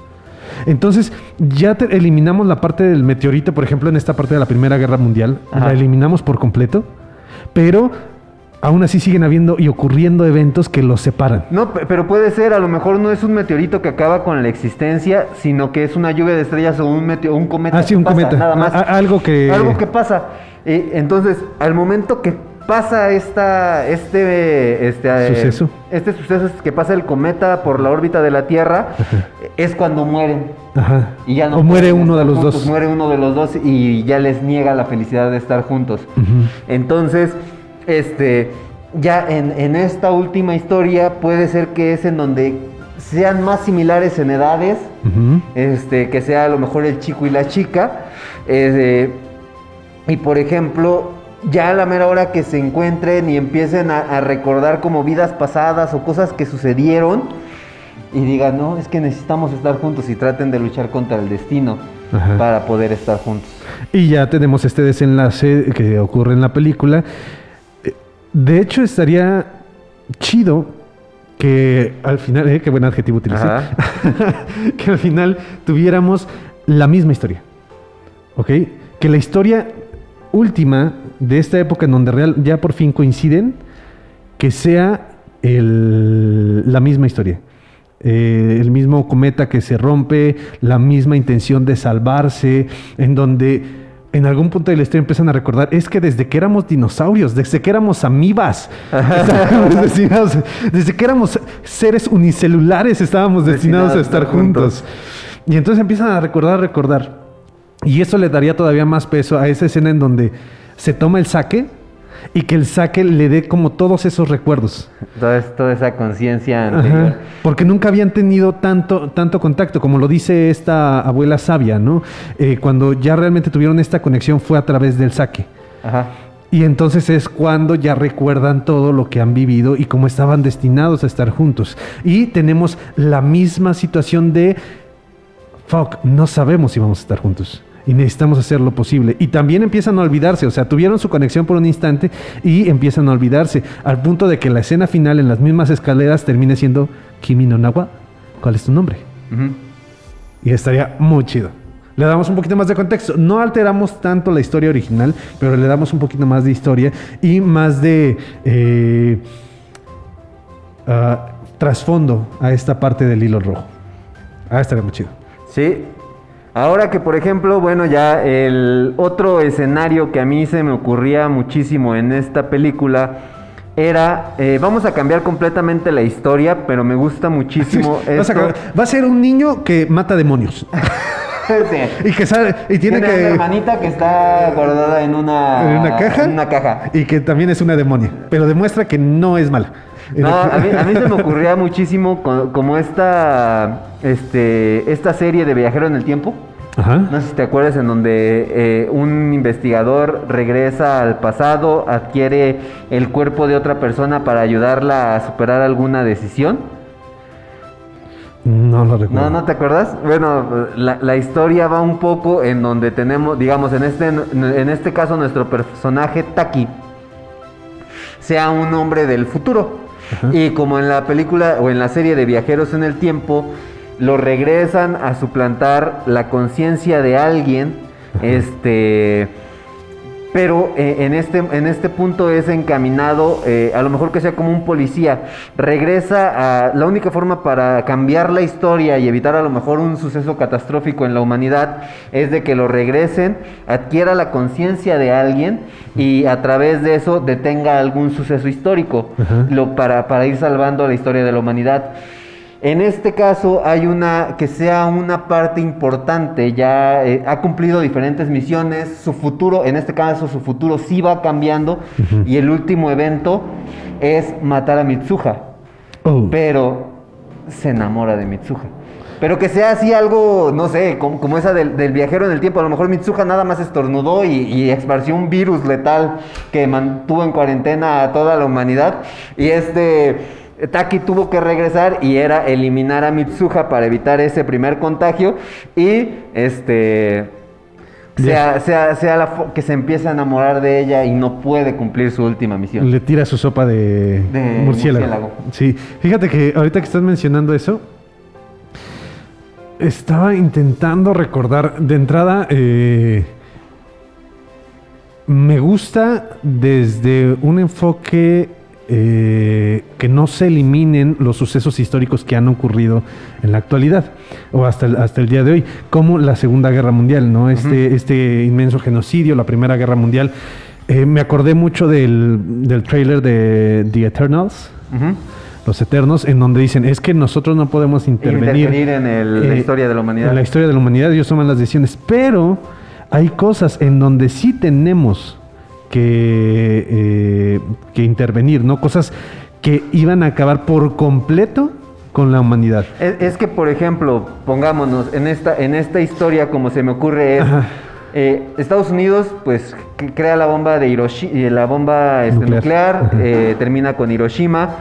Entonces, ya te- eliminamos la parte del meteorito, por ejemplo, en esta parte de la Primera Guerra Mundial, Ajá. la eliminamos por completo, pero aún así siguen habiendo y ocurriendo eventos que los separan. No, pe- pero puede ser, a lo mejor no es un meteorito que acaba con la existencia, sino que es una lluvia de estrellas o un, meteo- un cometa. Ah, sí, que un pasa, cometa. Nada más. A- algo que- Algo que pasa. Eh, entonces, al momento que pasa esta, este, este, eh, Suceso. este suceso es que pasa el cometa por la órbita de la Tierra, es cuando mueren. Ajá. Y ya no o muere uno de los juntos, dos. Muere uno de los dos y ya les niega la felicidad de estar juntos. Entonces, este, ya en, en esta última historia puede ser que es en donde sean más similares en edades, este, que sea a lo mejor el chico y la chica. eh, y por ejemplo, ya a la mera hora que se encuentren y empiecen a, a recordar como vidas pasadas o cosas que sucedieron y digan, no, es que necesitamos estar juntos y traten de luchar contra el destino Ajá. para poder estar juntos. Y ya tenemos este desenlace que ocurre en la película. De hecho, estaría chido que al final, eh, qué buen adjetivo utilicé, que al final tuviéramos la misma historia. ¿Ok? Que la historia última de esta época en donde real, ya por fin coinciden, que sea el- la misma historia. Eh, el mismo cometa que se rompe, la misma intención de salvarse, en donde en algún punto de la historia empiezan a recordar, es que desde que éramos dinosaurios, desde que éramos amibas, estábamos destinados- desde que éramos seres unicelulares, estábamos destinados, a estar juntos. Y entonces empiezan a recordar, recordar. Y eso le daría todavía más peso a esa escena en donde se toma el saque y que el saque le dé como todos esos recuerdos. Toda, es- toda esa conciencia anterior. Porque nunca habían tenido tanto, tanto contacto, como lo dice esta abuela sabia, ¿no? Eh, cuando ya realmente tuvieron esta conexión fue a través del saque. Ajá. Y entonces es cuando ya recuerdan todo lo que han vivido y cómo estaban destinados a estar juntos. Y tenemos la misma situación de, fuck, no sabemos si vamos a estar juntos. Y necesitamos hacer lo posible. Y también empiezan a olvidarse, o sea, tuvieron su conexión por un instante y empiezan a olvidarse. Al punto de que la escena final en las mismas escaleras termine siendo Kimi no Nawa, ¿cuál es tu nombre? Y estaría muy chido. Le damos un poquito más de contexto. No alteramos tanto la historia original, pero le damos un poquito más de historia y más de eh, ah, trasfondo a esta parte del hilo rojo. Ah, estaría muy chido. Sí. Ahora que, por ejemplo, bueno, ya el otro escenario que a mí se me ocurría muchísimo en esta película era, eh, vamos a cambiar completamente la historia, pero me gusta muchísimo esto. Va a ser un niño que mata demonios. Sí. y que sale, y tiene, Tiene una que. hermanita que está guardada en una, en una caja. en una caja. Y que también es una demonia. Pero demuestra que no es mala. No, a mí, a mí se me ocurría muchísimo co- como esta, este, esta serie de Viajero en el Tiempo. Ajá. No sé si te acuerdas en donde eh, un investigador regresa al pasado, adquiere el cuerpo de otra persona para ayudarla a superar alguna decisión. No lo recuerdo. No, ¿no te acuerdas? Bueno, la, la historia va un poco en donde tenemos, digamos, en este, en este caso nuestro personaje Taki sea un hombre del futuro. Y como en la película o en la serie de Viajeros en el Tiempo, lo regresan a suplantar la conciencia de alguien, este... Pero eh, en, este, en este punto es encaminado, eh, a lo mejor que sea como un policía, regresa a... La única forma para cambiar la historia y evitar a lo mejor un suceso catastrófico en la humanidad es de que lo regresen, adquiera la conciencia de alguien y a través de eso detenga algún suceso histórico lo, para, para ir salvando la historia de la humanidad. En este caso hay una que sea una parte importante, ya eh, ha cumplido diferentes misiones, su futuro, en este caso su futuro sí va cambiando y el último evento es matar a Mitsuha, Oh. pero se enamora de Mitsuha. Pero que sea así algo, no sé, como, como esa del, del viajero en el tiempo. A lo mejor Mitsuha nada más estornudó y, y esparció un virus letal que mantuvo en cuarentena a toda la humanidad. Y este Taki tuvo que regresar y era eliminar a Mitsuha para evitar ese primer contagio. Y este. Sea, sea, sea la que se empiece a enamorar de ella y no puede cumplir su última misión. Le tira su sopa de, De murciélago. murciélago. Sí, fíjate que ahorita que estás mencionando eso, estaba intentando recordar de entrada. eh, me gusta desde un enfoque eh, que no se eliminen los sucesos históricos que han ocurrido en la actualidad o hasta el, hasta el día de hoy, como la Segunda Guerra Mundial, ¿no? Este, este inmenso genocidio, la Primera Guerra Mundial. Eh, me acordé mucho del, del trailer de The Eternals. Los Eternos, en donde dicen, es que nosotros no podemos intervenir, Intervenir en el- la eh, historia de la humanidad. En la historia de la humanidad, ellos toman las decisiones, pero hay cosas en donde sí tenemos que, eh, que intervenir, ¿no? Cosas que iban a acabar por completo con la humanidad. Es, es que, por ejemplo, pongámonos en esta, en esta historia, como se me ocurre, es, eh, Estados Unidos, pues, crea la bomba de Hiroshima, la bomba este, Nuclear. eh, termina con Hiroshima,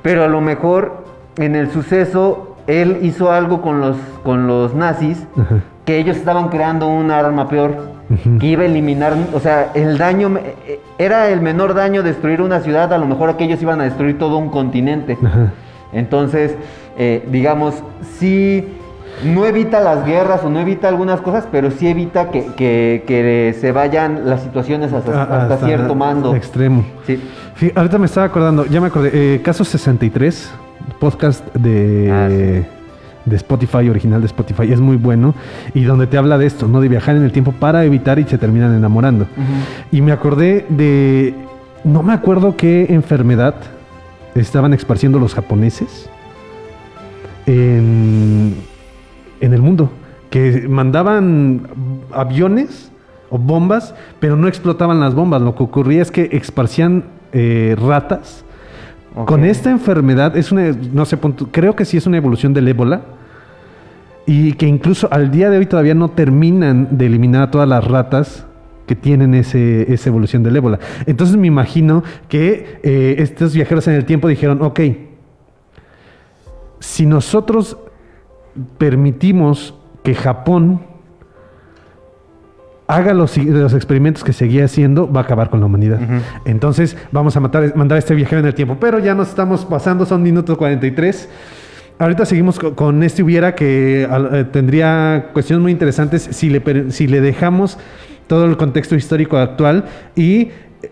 pero a lo mejor en el suceso él hizo algo con los, con los nazis, Ajá. que ellos estaban creando un arma peor, Que iba a eliminar, o sea, el daño, eh, era el menor daño destruir una ciudad, a lo mejor aquellos iban a destruir todo un continente. Entonces, eh, digamos, sí, no evita las guerras o no evita algunas cosas, pero sí evita que, que- que se vayan las situaciones hasta, Ah, hasta cierto mando. Extremo. Sí. Ahorita me estaba acordando, ya me acordé, eh, Caso 63, podcast de, Ah, de Spotify, original de Spotify, es muy bueno y donde te habla de esto, ¿no? De viajar en el tiempo para evitar y se terminan enamorando. Y me acordé de, no me acuerdo qué enfermedad estaban esparciendo los japoneses en, en el mundo, que mandaban aviones o bombas, pero no explotaban las bombas. Lo que ocurría es que esparcían eh, ratas. Con esta enfermedad, es una, no sé, creo que sí es una evolución del ébola. Y que incluso al día de hoy todavía no terminan de eliminar a todas las ratas que tienen ese, esa evolución del ébola. Entonces me imagino que eh, estos viajeros en el tiempo dijeron, ok, si nosotros permitimos que Japón haga los, los experimentos que seguía haciendo, va a acabar con la humanidad. Entonces vamos a matar, mandar a este viajero en el tiempo. Pero ya nos estamos pasando, son minutos 43. Ahorita seguimos co- con, este hubiera que eh, tendría cuestiones muy interesantes si le, si le dejamos todo el contexto histórico actual y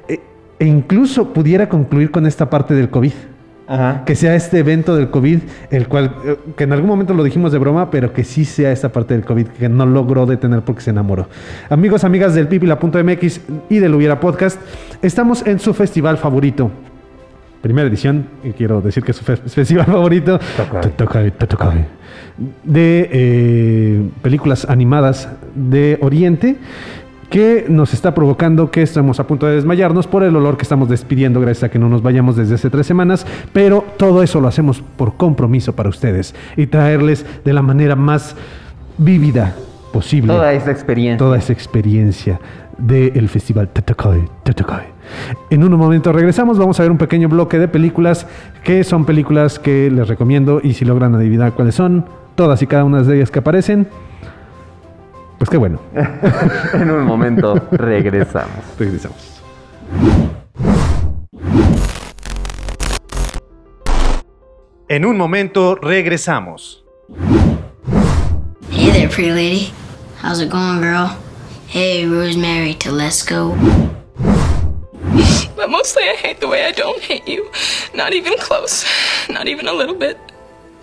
e- e incluso pudiera concluir con esta parte del COVID Ajá. que sea este evento del COVID, el cual, eh, que en algún momento lo dijimos de broma, pero que sí sea esta parte del COVID que no logró detener porque se enamoró. Amigos, amigas del pipila.mx y del Hubiera Podcast, estamos en su festival favorito. Primera edición, y quiero decir que es su fe- festival favorito Totokai, de eh, películas animadas de Oriente que nos está provocando que estamos a punto de desmayarnos por el olor que estamos despidiendo gracias a que no nos vayamos desde hace tres semanas, pero todo eso lo hacemos por compromiso para ustedes y traerles de la manera más vívida posible Toda esa experiencia. toda esa experiencia del festival Tatakai, Tatakai. En un momento regresamos, vamos a ver un pequeño bloque de películas que son películas que les recomiendo y si logran adivinar cuáles son, todas y cada una de ellas que aparecen, pues qué bueno. en un momento regresamos. Regresamos. En un momento regresamos. Hey there, pretty lady. How's it going, girl? Hey, Rosemary Telesco. But mostly I hate the way I don't hate you. Not even close. Not even a little bit.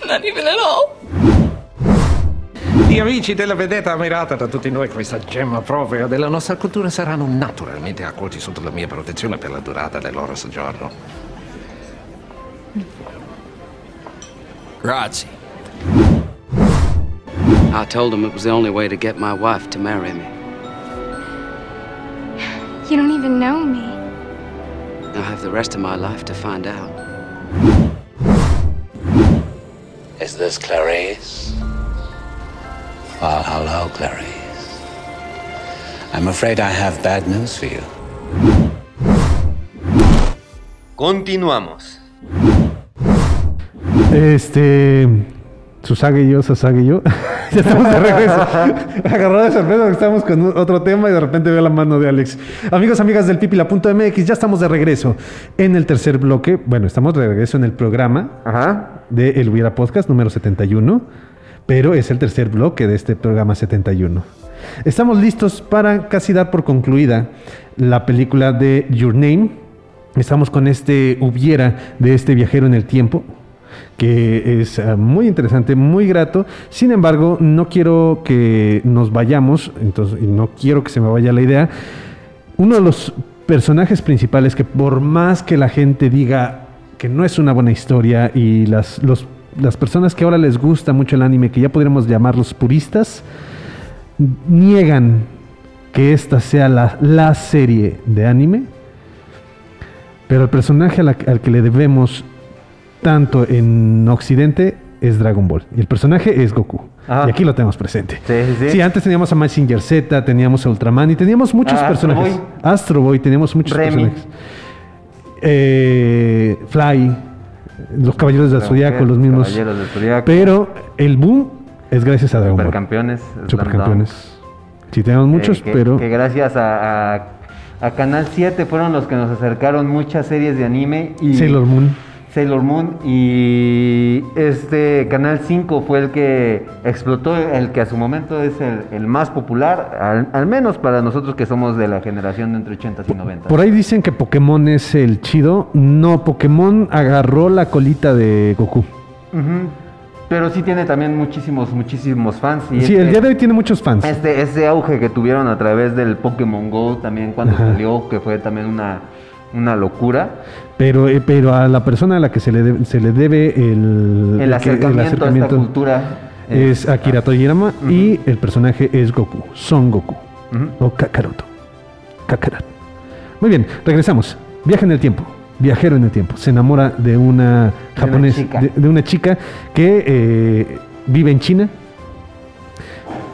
Not even at all. Gli amici della vedetta ammirata da tutti noi, questa gemma propria della nostra cultura saranno naturalmente accolti sotto la mia protezione per la durata del loro soggiorno. Grazie. I told him it was the only way to get my wife to marry me. You don't even know me. I'll have the rest of my life to find out. Is this Clarice? Well, hello, Clarice. I'm afraid I have bad news for you. Continuamos. Este. Susage y yo, Sasage y yo. ya estamos de regreso. Agarrado de sorpresa porque estamos con otro tema y de repente veo la mano de Alex. Amigos, amigas del pipila.mx, ya estamos de regreso en el tercer bloque. Bueno, estamos de regreso en el programa de El Hubiera Podcast número 71, pero es el tercer bloque de este programa 71. Estamos listos para casi dar por concluida la película de Your Name. Estamos con este hubiera de este viajero en el tiempo es eh, muy interesante, muy grato. Sin embargo, no quiero que nos vayamos, entonces, y no quiero que se me vaya la idea. Uno de los personajes principales que por más que la gente diga que no es una buena historia y las, las personas que ahora les gusta mucho el anime, que ya podríamos llamarlos puristas, niegan que esta sea la, la serie de anime, pero el personaje al que le debemos tanto en Occidente es Dragon Ball. Y el personaje es Goku. Ajá. Y aquí lo tenemos presente. Sí, sí, sí. antes teníamos a Mazinger Z, teníamos a Ultraman y teníamos muchos Ah, Astro personajes. Boy. Astro Boy, teníamos muchos Remy. personajes. Eh, Fly, los Caballeros del Zodiaco, los mismos. Caballeros del Zodiaco. Pero el boom es gracias a Dragon Ball. Supercampeones. Supercampeones. Sí, tenemos muchos, Eh, que, pero. que gracias a, a- a Canal 7 fueron los que nos acercaron muchas series de anime. Y Sailor Moon. Sailor Moon y este Canal 5 fue el que explotó, el que a su momento es el, el más popular, al, al menos para nosotros que somos de la generación de entre 80 y 90. Por ahí dicen que Pokémon es el chido. No, Pokémon agarró la colita de Goku. Pero sí tiene también muchísimos, muchísimos fans. Y Sí, este- el día de hoy tiene muchos fans. Este, ese auge que tuvieron a través del Pokémon Go también cuando Ajá. salió, que fue también una, una locura. Pero, eh, pero a la persona a la que se le debe, se le debe el, El que- acercamiento, a esta cultura. es Akira Toriyama y el personaje es Goku, Son Goku o Kakaroto. Kakaroto. Muy bien, regresamos. Viaja en el tiempo. Viajero en el tiempo. Se enamora de una japonesa, de, de una chica que eh, vive en China.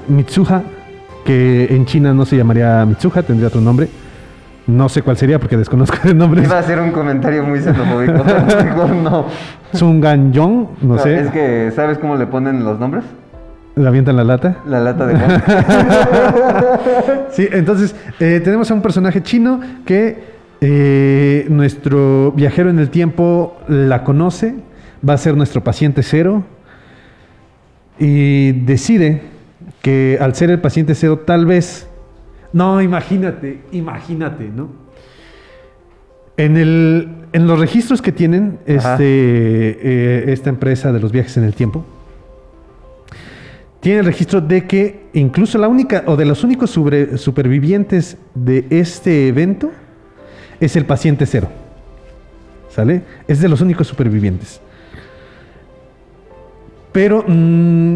Mitsuha, que en China no se llamaría Mitsuha, tendría otro nombre. No sé cuál sería porque desconozco el nombre. Iba a hacer un comentario muy xenofóbico, mejor no. Tsungan Yong, no, sé. Es que, ¿sabes cómo le ponen los nombres? ¿Le avientan la lata? La lata de. Sí, entonces eh, tenemos a un personaje chino que eh, nuestro viajero en el tiempo la conoce, va a ser nuestro paciente cero y decide que al ser el paciente cero tal vez... No, imagínate, imagínate, ¿no? En, el, en los registros que tienen este, eh, esta empresa de los viajes en el tiempo, tiene el registro de que incluso la única o de los únicos sobre- supervivientes de este evento es el paciente cero. ¿Sale? Es de los únicos supervivientes. Pero mm,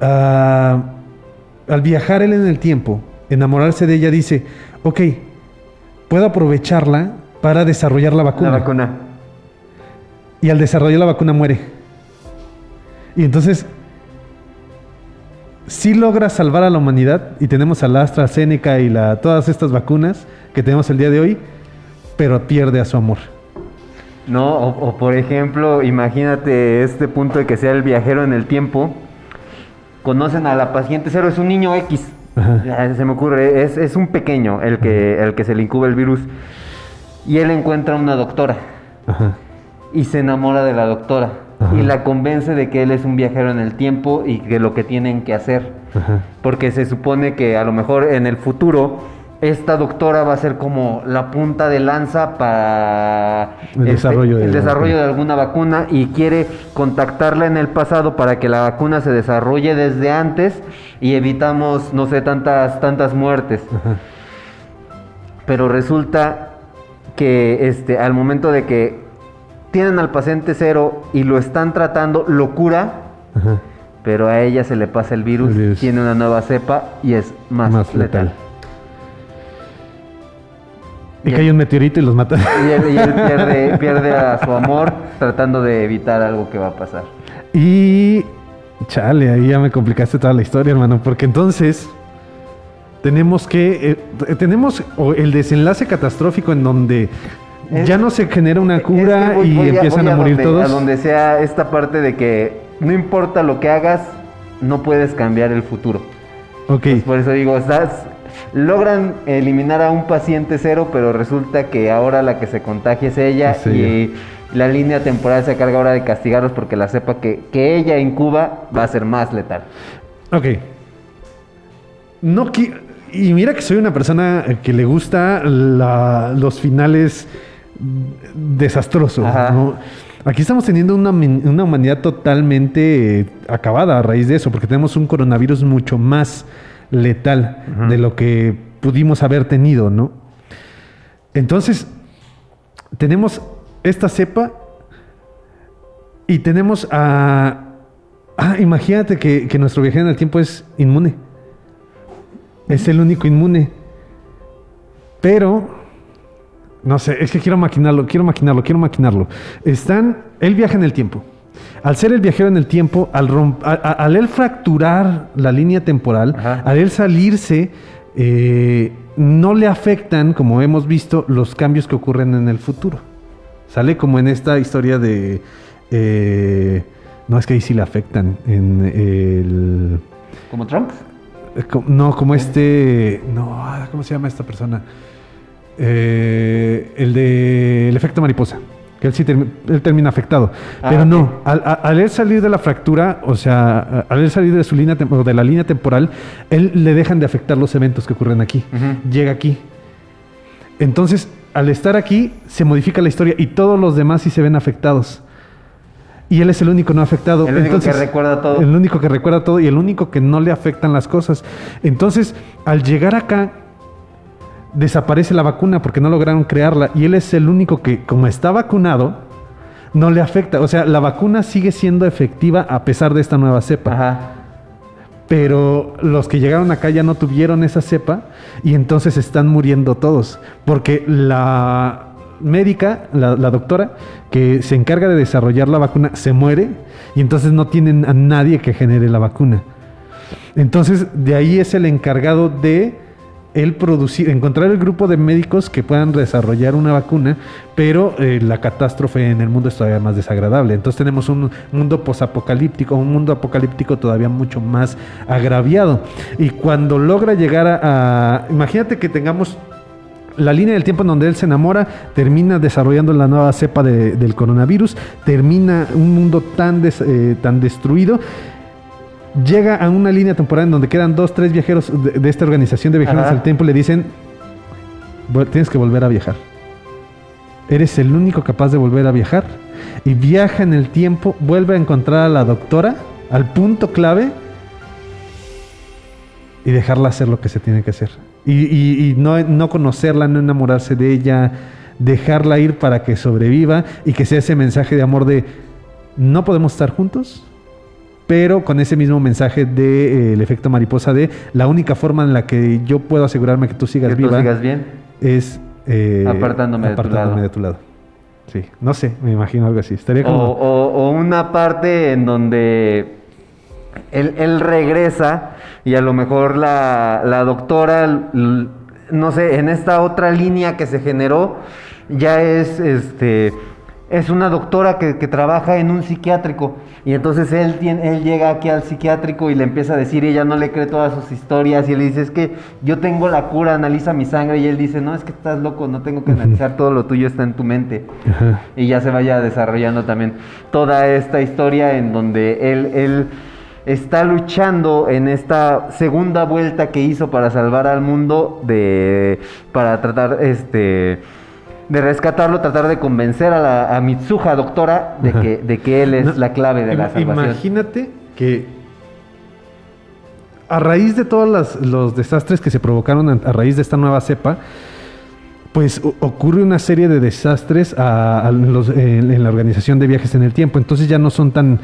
ah, al viajar él en el tiempo, enamorarse de ella, dice, ok, puedo aprovecharla para desarrollar la vacuna. La vacuna. Y al desarrollar la vacuna muere. Y entonces sí logra salvar a la humanidad y tenemos a la AstraZeneca y la, todas estas vacunas que tenemos el día de hoy, pero pierde a su amor. No, o, o por ejemplo, imagínate este punto de que sea el viajero en el tiempo. Conocen a la paciente cero, es un niño X. Se me ocurre, es, es un pequeño el que, el que se le incuba el virus. Y él encuentra una doctora Ajá. y se enamora de la doctora. Ajá. Y la convence de que él es un viajero en el tiempo y que lo que tienen que hacer. Porque se supone que a lo mejor en el futuro esta doctora va a ser como la punta de lanza para El desarrollo de el la desarrollo de alguna vacuna y quiere contactarla en el pasado para que la vacuna se desarrolle desde antes y evitamos, no sé, tantas, tantas muertes. Pero resulta que este, al momento de que tienen al paciente cero y lo están tratando, lo cura, Ajá. pero a ella se le pasa el virus, El virus. tiene una nueva cepa y es más, Más letal. letal. Y cae un meteorito y los mata. Y él, y él pierde, pierde a su amor tratando de evitar algo que va a pasar. Y chale, ahí ya me complicaste toda la historia, hermano, porque entonces tenemos que eh, tenemos o el desenlace catastrófico en donde Es- ya no se genera una Es que cura voy- y voy empiezan a morir donde, todos. A donde sea esta parte de que no importa lo que hagas, no puedes cambiar el futuro. Ok. Pues por eso digo, estás, logran eliminar a un paciente cero, pero resulta que ahora la que se contagia es ella y la línea temporal se carga ahora de castigarlos porque la cepa que, que ella incuba va a ser más letal. Ok. No y mira que soy una persona que le gusta la- los finales desastrosos. Aquí estamos teniendo una, una humanidad totalmente eh, acabada a raíz de eso, porque tenemos un coronavirus mucho más letal de lo que pudimos haber tenido, ¿no? Entonces, tenemos esta cepa y tenemos a... Ah, imagínate que, que nuestro viajero en el tiempo es inmune. Es el único inmune. Pero, no sé, es que quiero maquinarlo, quiero maquinarlo, quiero maquinarlo. Están, él viaja en el tiempo. Al ser el viajero en el tiempo, al, romp- a- a- al él fracturar la línea temporal, al él salirse, eh, no le afectan, como hemos visto, los cambios que ocurren en el futuro. Sale como en esta historia de... eh, no, es que ahí sí le afectan. En el... ¿Como Trunks? Eh, No, como este. No, ¿cómo se llama esta persona? Eh, el de el efecto mariposa. Que él sí él termina afectado. Ah, Pero no, al, al él salir de la fractura, o sea, al él salir de su línea de la línea temporal, él le dejan de afectar los eventos que ocurren aquí. Llega aquí. Entonces, al estar aquí, se modifica la historia y todos los demás sí se ven afectados. Y él es el único no afectado. El único que Entonces, recuerda todo. El único que recuerda todo y el único que no le afectan las cosas. Entonces, al llegar acá, desaparece la vacuna porque no lograron crearla. Y él es el único que, como está vacunado, no le afecta. O sea, la vacuna sigue siendo efectiva a pesar de esta nueva cepa. Pero los que llegaron acá ya no tuvieron esa cepa y entonces están muriendo todos. Porque la médica, la, la doctora, que se encarga de desarrollar la vacuna, se muere y entonces no tienen a nadie que genere la vacuna. Entonces, de ahí es el encargado de él producir, encontrar el grupo de médicos que puedan desarrollar una vacuna, pero eh, la catástrofe en el mundo es todavía más desagradable. Entonces tenemos un mundo posapocalíptico, un mundo apocalíptico todavía mucho más agraviado. Y cuando logra llegar a, imagínate que tengamos la línea del tiempo en donde él se enamora, termina desarrollando la nueva cepa de- del coronavirus, termina un mundo tan, des- eh, tan destruido. Llega a una línea temporal en donde quedan dos, tres viajeros de, de esta organización de viajeros Ajá. del tiempo y le dicen, "Vu- tienes que volver a viajar. Eres el único capaz de volver a viajar. Y viaja en el tiempo, vuelve a encontrar a la doctora, al punto clave, y dejarla hacer lo que se tiene que hacer. Y, y- y no, no conocerla, no enamorarse de ella, dejarla ir para que sobreviva y que sea ese mensaje de amor de no podemos estar juntos, pero con ese mismo mensaje del efecto mariposa de la única forma en la que yo puedo asegurarme que tú sigas Que tú viva sigas bien. es eh, Apartándome de tu lado. de tu lado. Sí, no sé, me imagino algo así. Estaría O, como... o- o una parte en donde él, él regresa y a lo mejor la, la doctora, no sé, en esta otra línea que se generó, ya es este es una doctora que, que trabaja en un psiquiátrico. Y entonces él, tiene, él llega aquí al psiquiátrico y le empieza a decir y ella no le cree todas sus historias. Y él dice es que yo tengo la cura, analiza mi sangre y él dice no es que estás loco, no tengo que analizar todo lo tuyo está en tu mente Ajá. y ya se vaya desarrollando también toda esta historia en donde él, él está luchando en esta segunda vuelta que hizo para salvar al mundo de para tratar este de rescatarlo, tratar de convencer a, la, a Mitsuha, doctora, de que, de que él es No, la clave de la salvación. Imagínate que a raíz de todos los desastres que se provocaron a, raíz de esta nueva cepa, pues ocurre una serie de desastres a- a los- en, en la organización de viajes en el tiempo. Entonces ya no son tan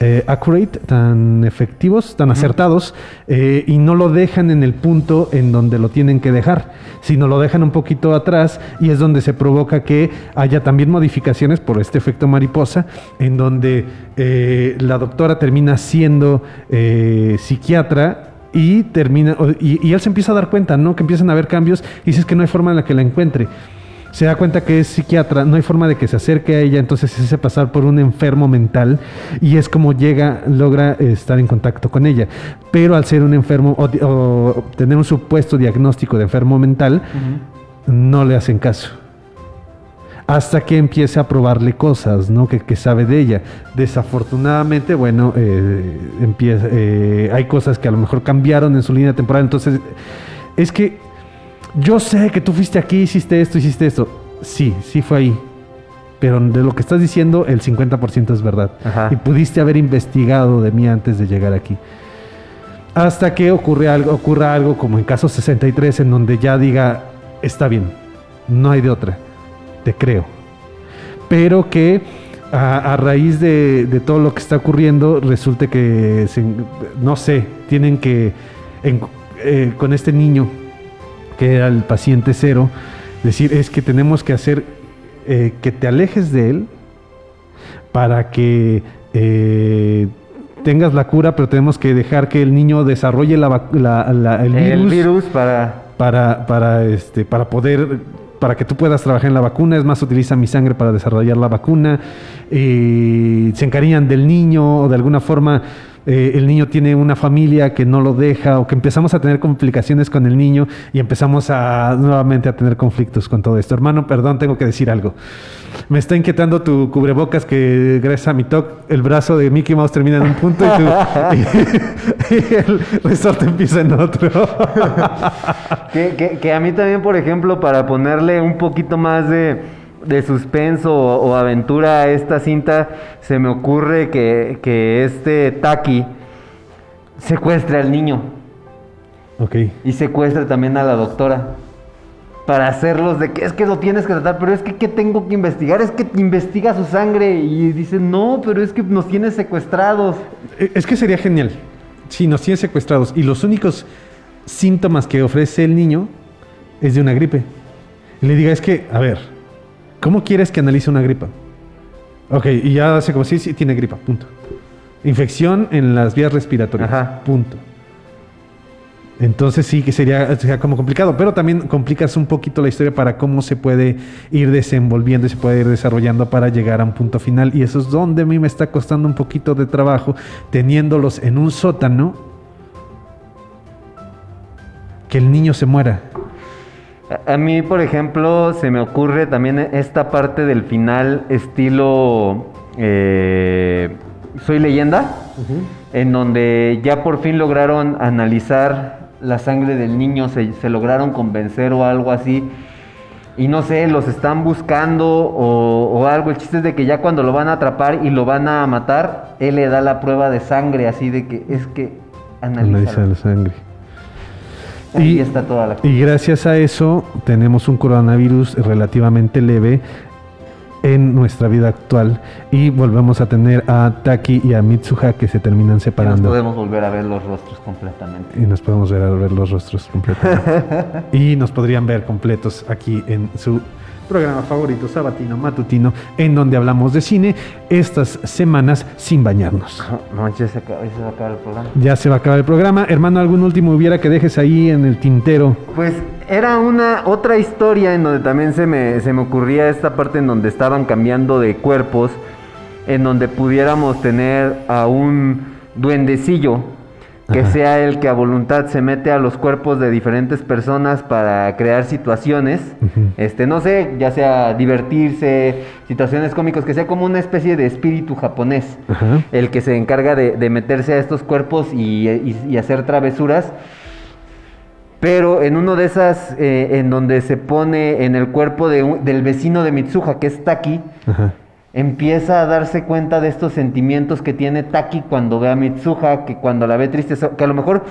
eh, accurate, tan efectivos, tan acertados, eh, y no lo dejan en el punto en donde lo tienen que dejar, sino lo dejan un poquito atrás y es donde se provoca que haya también modificaciones por este efecto mariposa, en donde eh, la doctora termina siendo eh, psiquiatra y termina y él se empieza a dar cuenta, ¿no? Que empiezan a haber cambios y dices que no hay forma en la que la encuentre. Se da cuenta que es psiquiatra, no hay forma de que se acerque a ella, entonces se hace pasar por un enfermo mental y es como llega, logra estar en contacto con ella. Pero al ser un enfermo o, o tener un supuesto diagnóstico de enfermo mental, no le hacen caso. Hasta que empiece a probarle cosas, ¿no? Que, que sabe de ella. Desafortunadamente, bueno, eh, empieza, eh, hay cosas que a lo mejor cambiaron en su línea temporal. Entonces, es que yo sé que tú fuiste aquí, hiciste esto, hiciste esto. Sí, sí fue ahí. Pero de lo que estás diciendo, el 50% es verdad. Ajá. Y pudiste haber investigado de mí antes de llegar aquí. Hasta que ocurre algo, ocurra algo como en caso 63, en donde ya diga, está bien, no hay de otra, te creo. Pero que a, a raíz de, de todo lo que está ocurriendo, resulte que, se- no sé, tienen que, en- eh, con este niño, que era el paciente cero, decir, es que tenemos que hacer eh, que te alejes de él para que eh, tengas la cura, pero tenemos que dejar que el niño desarrolle la la- la- el, El virus, virus para... para, para, este, para poder, para que tú puedas trabajar en la vacuna. Es más, utiliza mi sangre para desarrollar la vacuna. Eh, se encariñan del niño o de alguna forma eh, el niño tiene una familia que no lo deja o que empezamos a tener complicaciones con el niño y empezamos a nuevamente a tener conflictos con todo esto. Hermano, perdón, tengo que decir algo. Me está inquietando tu cubrebocas que gracias a mi talk el brazo de Mickey Mouse termina en un punto y, tu, y, y el resorte empieza en otro. Que, que- que a mí también, por ejemplo, para ponerle un poquito más de, de suspenso o, o aventura a esta cinta, se me ocurre que, que este Taki secuestre al niño ok. y secuestre también a la doctora. Para hacerlos de que es que lo tienes que tratar, pero es que ¿qué tengo que investigar? Es que investiga su sangre y dicen, no, pero es que nos tienes secuestrados. Eh, Es que sería genial si nos tiene secuestrados y los únicos síntomas que ofrece el niño es de una gripe. Y le diga, es que, a ver, ¿cómo quieres que analice una gripa? Ok, y ya hace como si sí, tiene gripa, punto. Infección en las vías respiratorias, punto. Entonces sí que sería, sería como complicado, pero también complicas un poquito la historia para cómo se puede ir desenvolviendo y se puede ir desarrollando para llegar a un punto final. Y eso es donde a mí me está costando un poquito de trabajo, teniéndolos en un sótano, que el niño se muera. A, a mí, por ejemplo, se me ocurre también esta parte del final estilo eh, Soy leyenda, en donde ya por fin lograron analizar la sangre del niño, se, se lograron convencer o algo así. Y no sé, los están buscando o, o algo. El chiste es de que ya cuando lo van a atrapar y lo van a matar, él le da la prueba de sangre, así de que es que Analiza analiza. la sangre. Ahí está toda la Y gracias a eso tenemos un coronavirus relativamente leve en nuestra vida actual. Y volvemos a tener a Taki y a Mitsuha que se terminan Y nos separando. podemos volver a ver los rostros completamente. y nos podemos ver a ver los rostros completamente. Y nos podrían ver completos aquí en su programa favorito sabatino matutino en donde hablamos de cine estas semanas sin bañarnos. No, ya se acaba, ya se va a acabar el programa. Ya se va a acabar el programa. Hermano, ¿algún último hubiera que dejes ahí en el tintero? Pues era una otra historia en donde también se me, se me ocurría esta parte en donde estaban cambiando de cuerpos, en donde pudiéramos tener a un duendecillo que Ajá. sea el que a voluntad se mete a los cuerpos de diferentes personas para crear situaciones, este no sé, ya sea divertirse, situaciones cómicas, que sea como una especie de espíritu japonés el que se encarga de, de meterse a estos cuerpos y, y- y hacer travesuras. Pero en uno de esas, eh, en donde se pone en el cuerpo de del vecino de Mitsuha, que es Taki, Ajá. Empieza a darse cuenta de estos sentimientos que tiene Taki cuando ve a Mitsuha, que cuando la ve triste, que a lo mejor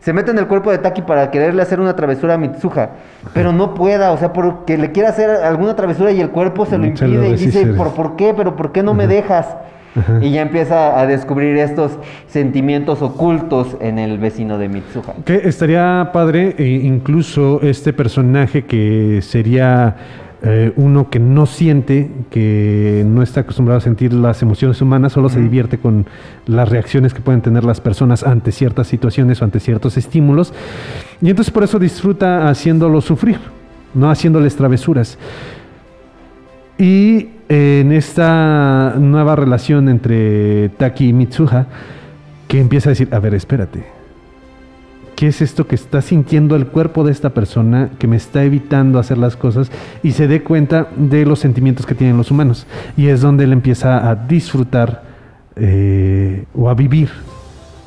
se mete en el cuerpo de Taki para quererle hacer una travesura a Mitsuha, pero no pueda, o sea, porque le quiere hacer alguna travesura y el cuerpo se lo impide y dice, ¿por, ¿por qué? ¿Pero por qué no me dejas? Ajá. Y ya empieza a descubrir estos sentimientos ocultos en el vecino de Mitsuha. Que estaría padre, e incluso este personaje que sería eh, uno que no siente, que no está acostumbrado a sentir las emociones humanas, solo se divierte con las reacciones que pueden tener las personas ante ciertas situaciones o ante ciertos estímulos. Y entonces por eso disfruta haciéndolo sufrir, no haciéndoles travesuras. Y en esta nueva relación entre Taki y Mitsuha, que empieza a decir, a ver, espérate, ¿qué es esto que está sintiendo el cuerpo de esta persona que me está evitando hacer las cosas? Y se dé cuenta de los sentimientos que tienen los humanos. Y es donde él empieza a disfrutar eh, o a vivir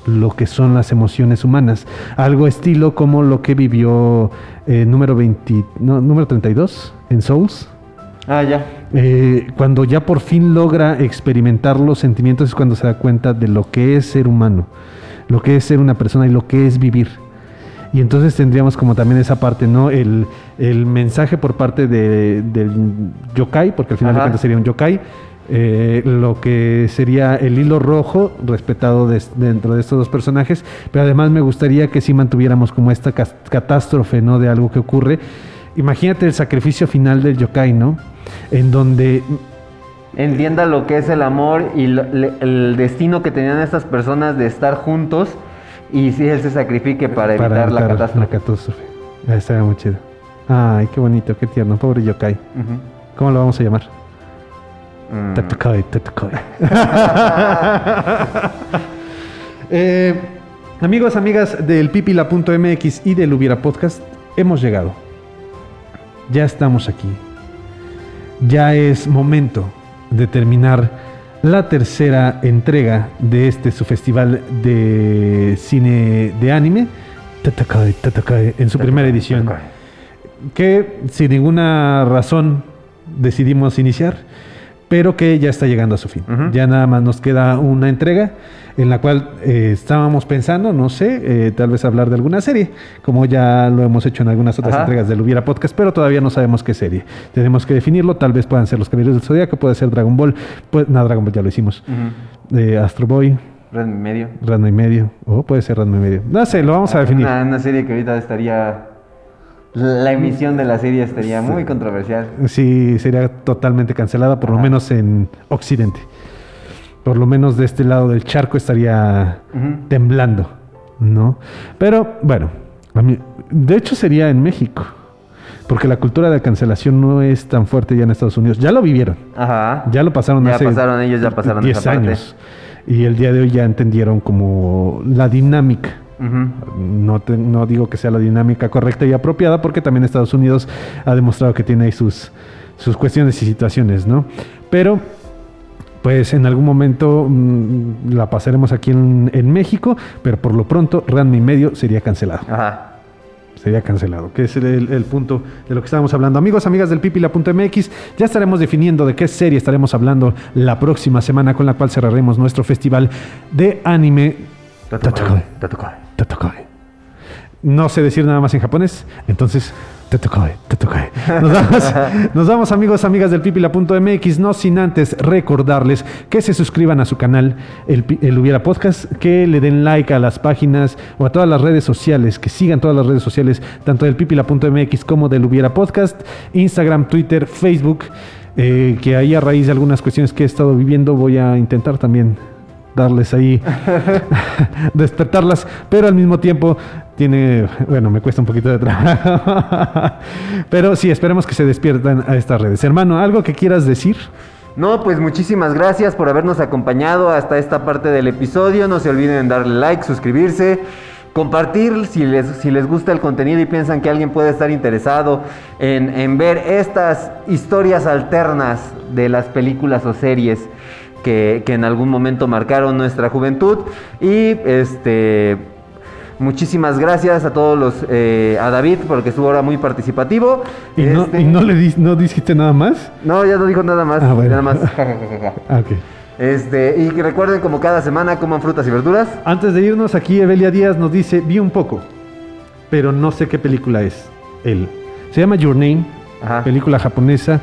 lo que son las emociones humanas. Algo estilo como lo que vivió eh, número, 20, no, número 32 en Souls. Ah, ya. Eh, cuando ya por fin logra experimentar los sentimientos es cuando se da cuenta de lo que es ser humano, lo que es ser una persona y lo que es vivir. Y entonces tendríamos como también esa parte, ¿no? El, el mensaje por parte de- del yokai, porque al final de cuentas sería un yokai, eh, lo que sería el hilo rojo respetado dentro de estos dos personajes, pero además me gustaría que sí mantuviéramos como esta catástrofe, ¿no? De algo que ocurre. Imagínate el sacrificio final del yokai, ¿no? En donde entienda lo que es el amor y lo- le- el destino que tenían estas personas de estar juntos y si él se sacrifique para evitar la catástrofe. la catástrofe. Estaría muy chido. Ay, qué bonito, qué tierno. Pobre Yokai. ¿Cómo lo vamos a llamar? Mm. Tatakai. Eh, amigos, amigas del pipila.mx y del Hubiera Podcast, hemos llegado. Ya estamos aquí. Ya es momento de terminar la tercera entrega de este su festival de cine de anime, Tatakai, Tatakai, en su primera edición. Que sin ninguna razón decidimos iniciar, pero que ya está llegando a su fin. Ya nada más nos queda una entrega en la cual eh, estábamos pensando, no sé, eh, tal vez hablar de alguna serie, como ya lo hemos hecho en algunas otras Ajá. entregas del Hubiera Podcast, pero todavía no sabemos qué serie. Tenemos que definirlo, tal vez puedan ser los Caballeros del Zodiaco, puede ser Dragon Ball, pues, no, Dragon Ball ya lo hicimos. Eh, Astro Boy, Red en medio. Ranma y medio, o puede ser Ranma y medio. No sé, lo vamos a definir. Una, una serie que ahorita estaría. La emisión de la serie estaría muy controversial. Sí, sería totalmente cancelada, por lo menos en Occidente. Por lo menos de este lado del charco estaría temblando, ¿no? Pero bueno, a mí- de hecho sería en México, porque la cultura de cancelación no es tan fuerte ya en Estados Unidos. Ya lo vivieron, Ajá. ya lo pasaron Ya hace pasaron ellos, ya pasaron 10 esa parte. años. Y el día de hoy ya entendieron como la dinámica. No, te- no digo que sea la dinámica correcta y apropiada, porque también Estados Unidos ha demostrado que tiene ahí sus, sus cuestiones y situaciones, ¿no? Pero, pues en algún momento mm, la pasaremos aquí en, en México, pero por lo pronto Ranma y medio sería cancelado. Ajá. Sería cancelado, que es el, el punto de lo que estábamos hablando. Amigos, amigas del pipila.mx, ya estaremos definiendo de qué serie estaremos hablando la próxima semana, con la cual cerraremos nuestro festival de anime. Tatakai. No sé decir nada más en japonés, entonces Tatakai, Tatakai. Nos vamos, nos vamos amigos, amigas del pipila.mx, no sin antes recordarles que se suscriban a su canal, el, el Hubiera Podcast, que le den like a las páginas o a todas las redes sociales, que sigan todas las redes sociales, tanto del pipila.mx como del Hubiera Podcast, Instagram, Twitter, Facebook, eh, que ahí a raíz de algunas cuestiones que he estado viviendo voy a intentar también darles ahí, despertarlas, pero al mismo tiempo tiene, bueno, me cuesta un poquito de trabajo, pero sí, esperemos que se despiertan a estas redes. Hermano, ¿algo que quieras decir? No, pues muchísimas gracias por habernos acompañado hasta esta parte del episodio. No se olviden en darle like, suscribirse, compartir si les, si les gusta el contenido y piensan que alguien puede estar interesado en, en ver estas historias alternas de las películas o series que, que en algún momento marcaron nuestra juventud. Y este. Muchísimas gracias a todos los, eh, a David porque estuvo ahora muy participativo. ¿Y, no, Este- y no le di- no dijiste nada más? no, ya no dijo nada más. Ah, bueno. Nada más. Ja, ja, ja, ja. Ah, ok. Este, y que recuerden como cada semana coman frutas y verduras. Antes de irnos, aquí Evelia Díaz nos dice, vi un poco, pero no sé qué película es. Él. Se llama Your Name, película japonesa.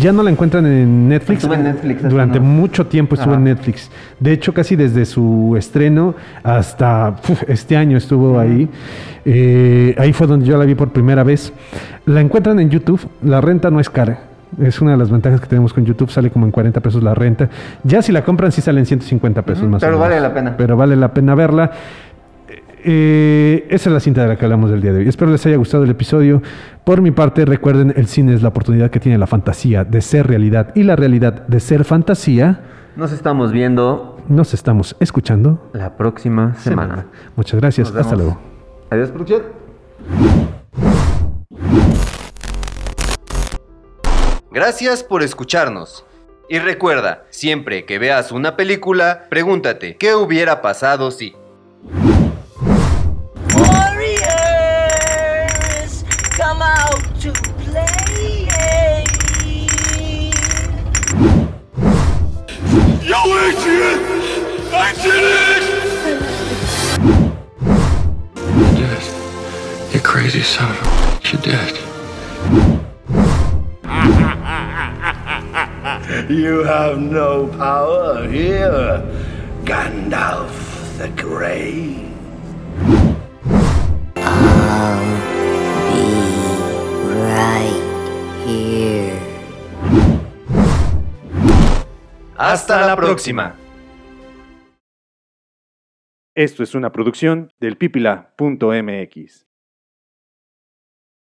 Ya no la encuentran en Netflix. Estuvo en Netflix Durante mucho tiempo estuvo Ajá. en Netflix. De hecho, casi desde su estreno hasta uf, este año estuvo ahí. Eh, ahí fue donde yo la vi por primera vez. La encuentran en YouTube. La renta no es cara. Es una de las ventajas que tenemos con YouTube. Sale como en 40 pesos la renta. Ya si la compran, sí salen 150 pesos más o pero menos. vale la pena. Pero vale la pena verla. Eh, esa es la cinta de la que hablamos del día de hoy. Espero les haya gustado el episodio. Por mi parte, recuerden, el cine es la oportunidad que tiene la fantasía de ser realidad y la realidad de ser fantasía. Nos estamos viendo Nos estamos escuchando la próxima semana. Muchas gracias. Hasta luego. Adiós, producción. Gracias por escucharnos. Y recuerda, siempre que veas una película, pregúntate, ¿qué hubiera pasado si? Yo, Adrian! I did it! You did. You crazy son of a bitch, you did. You have no power here, Gandalf the Grey. I'll be Right here. Hasta la próxima. Esto es una producción del pipila.mx.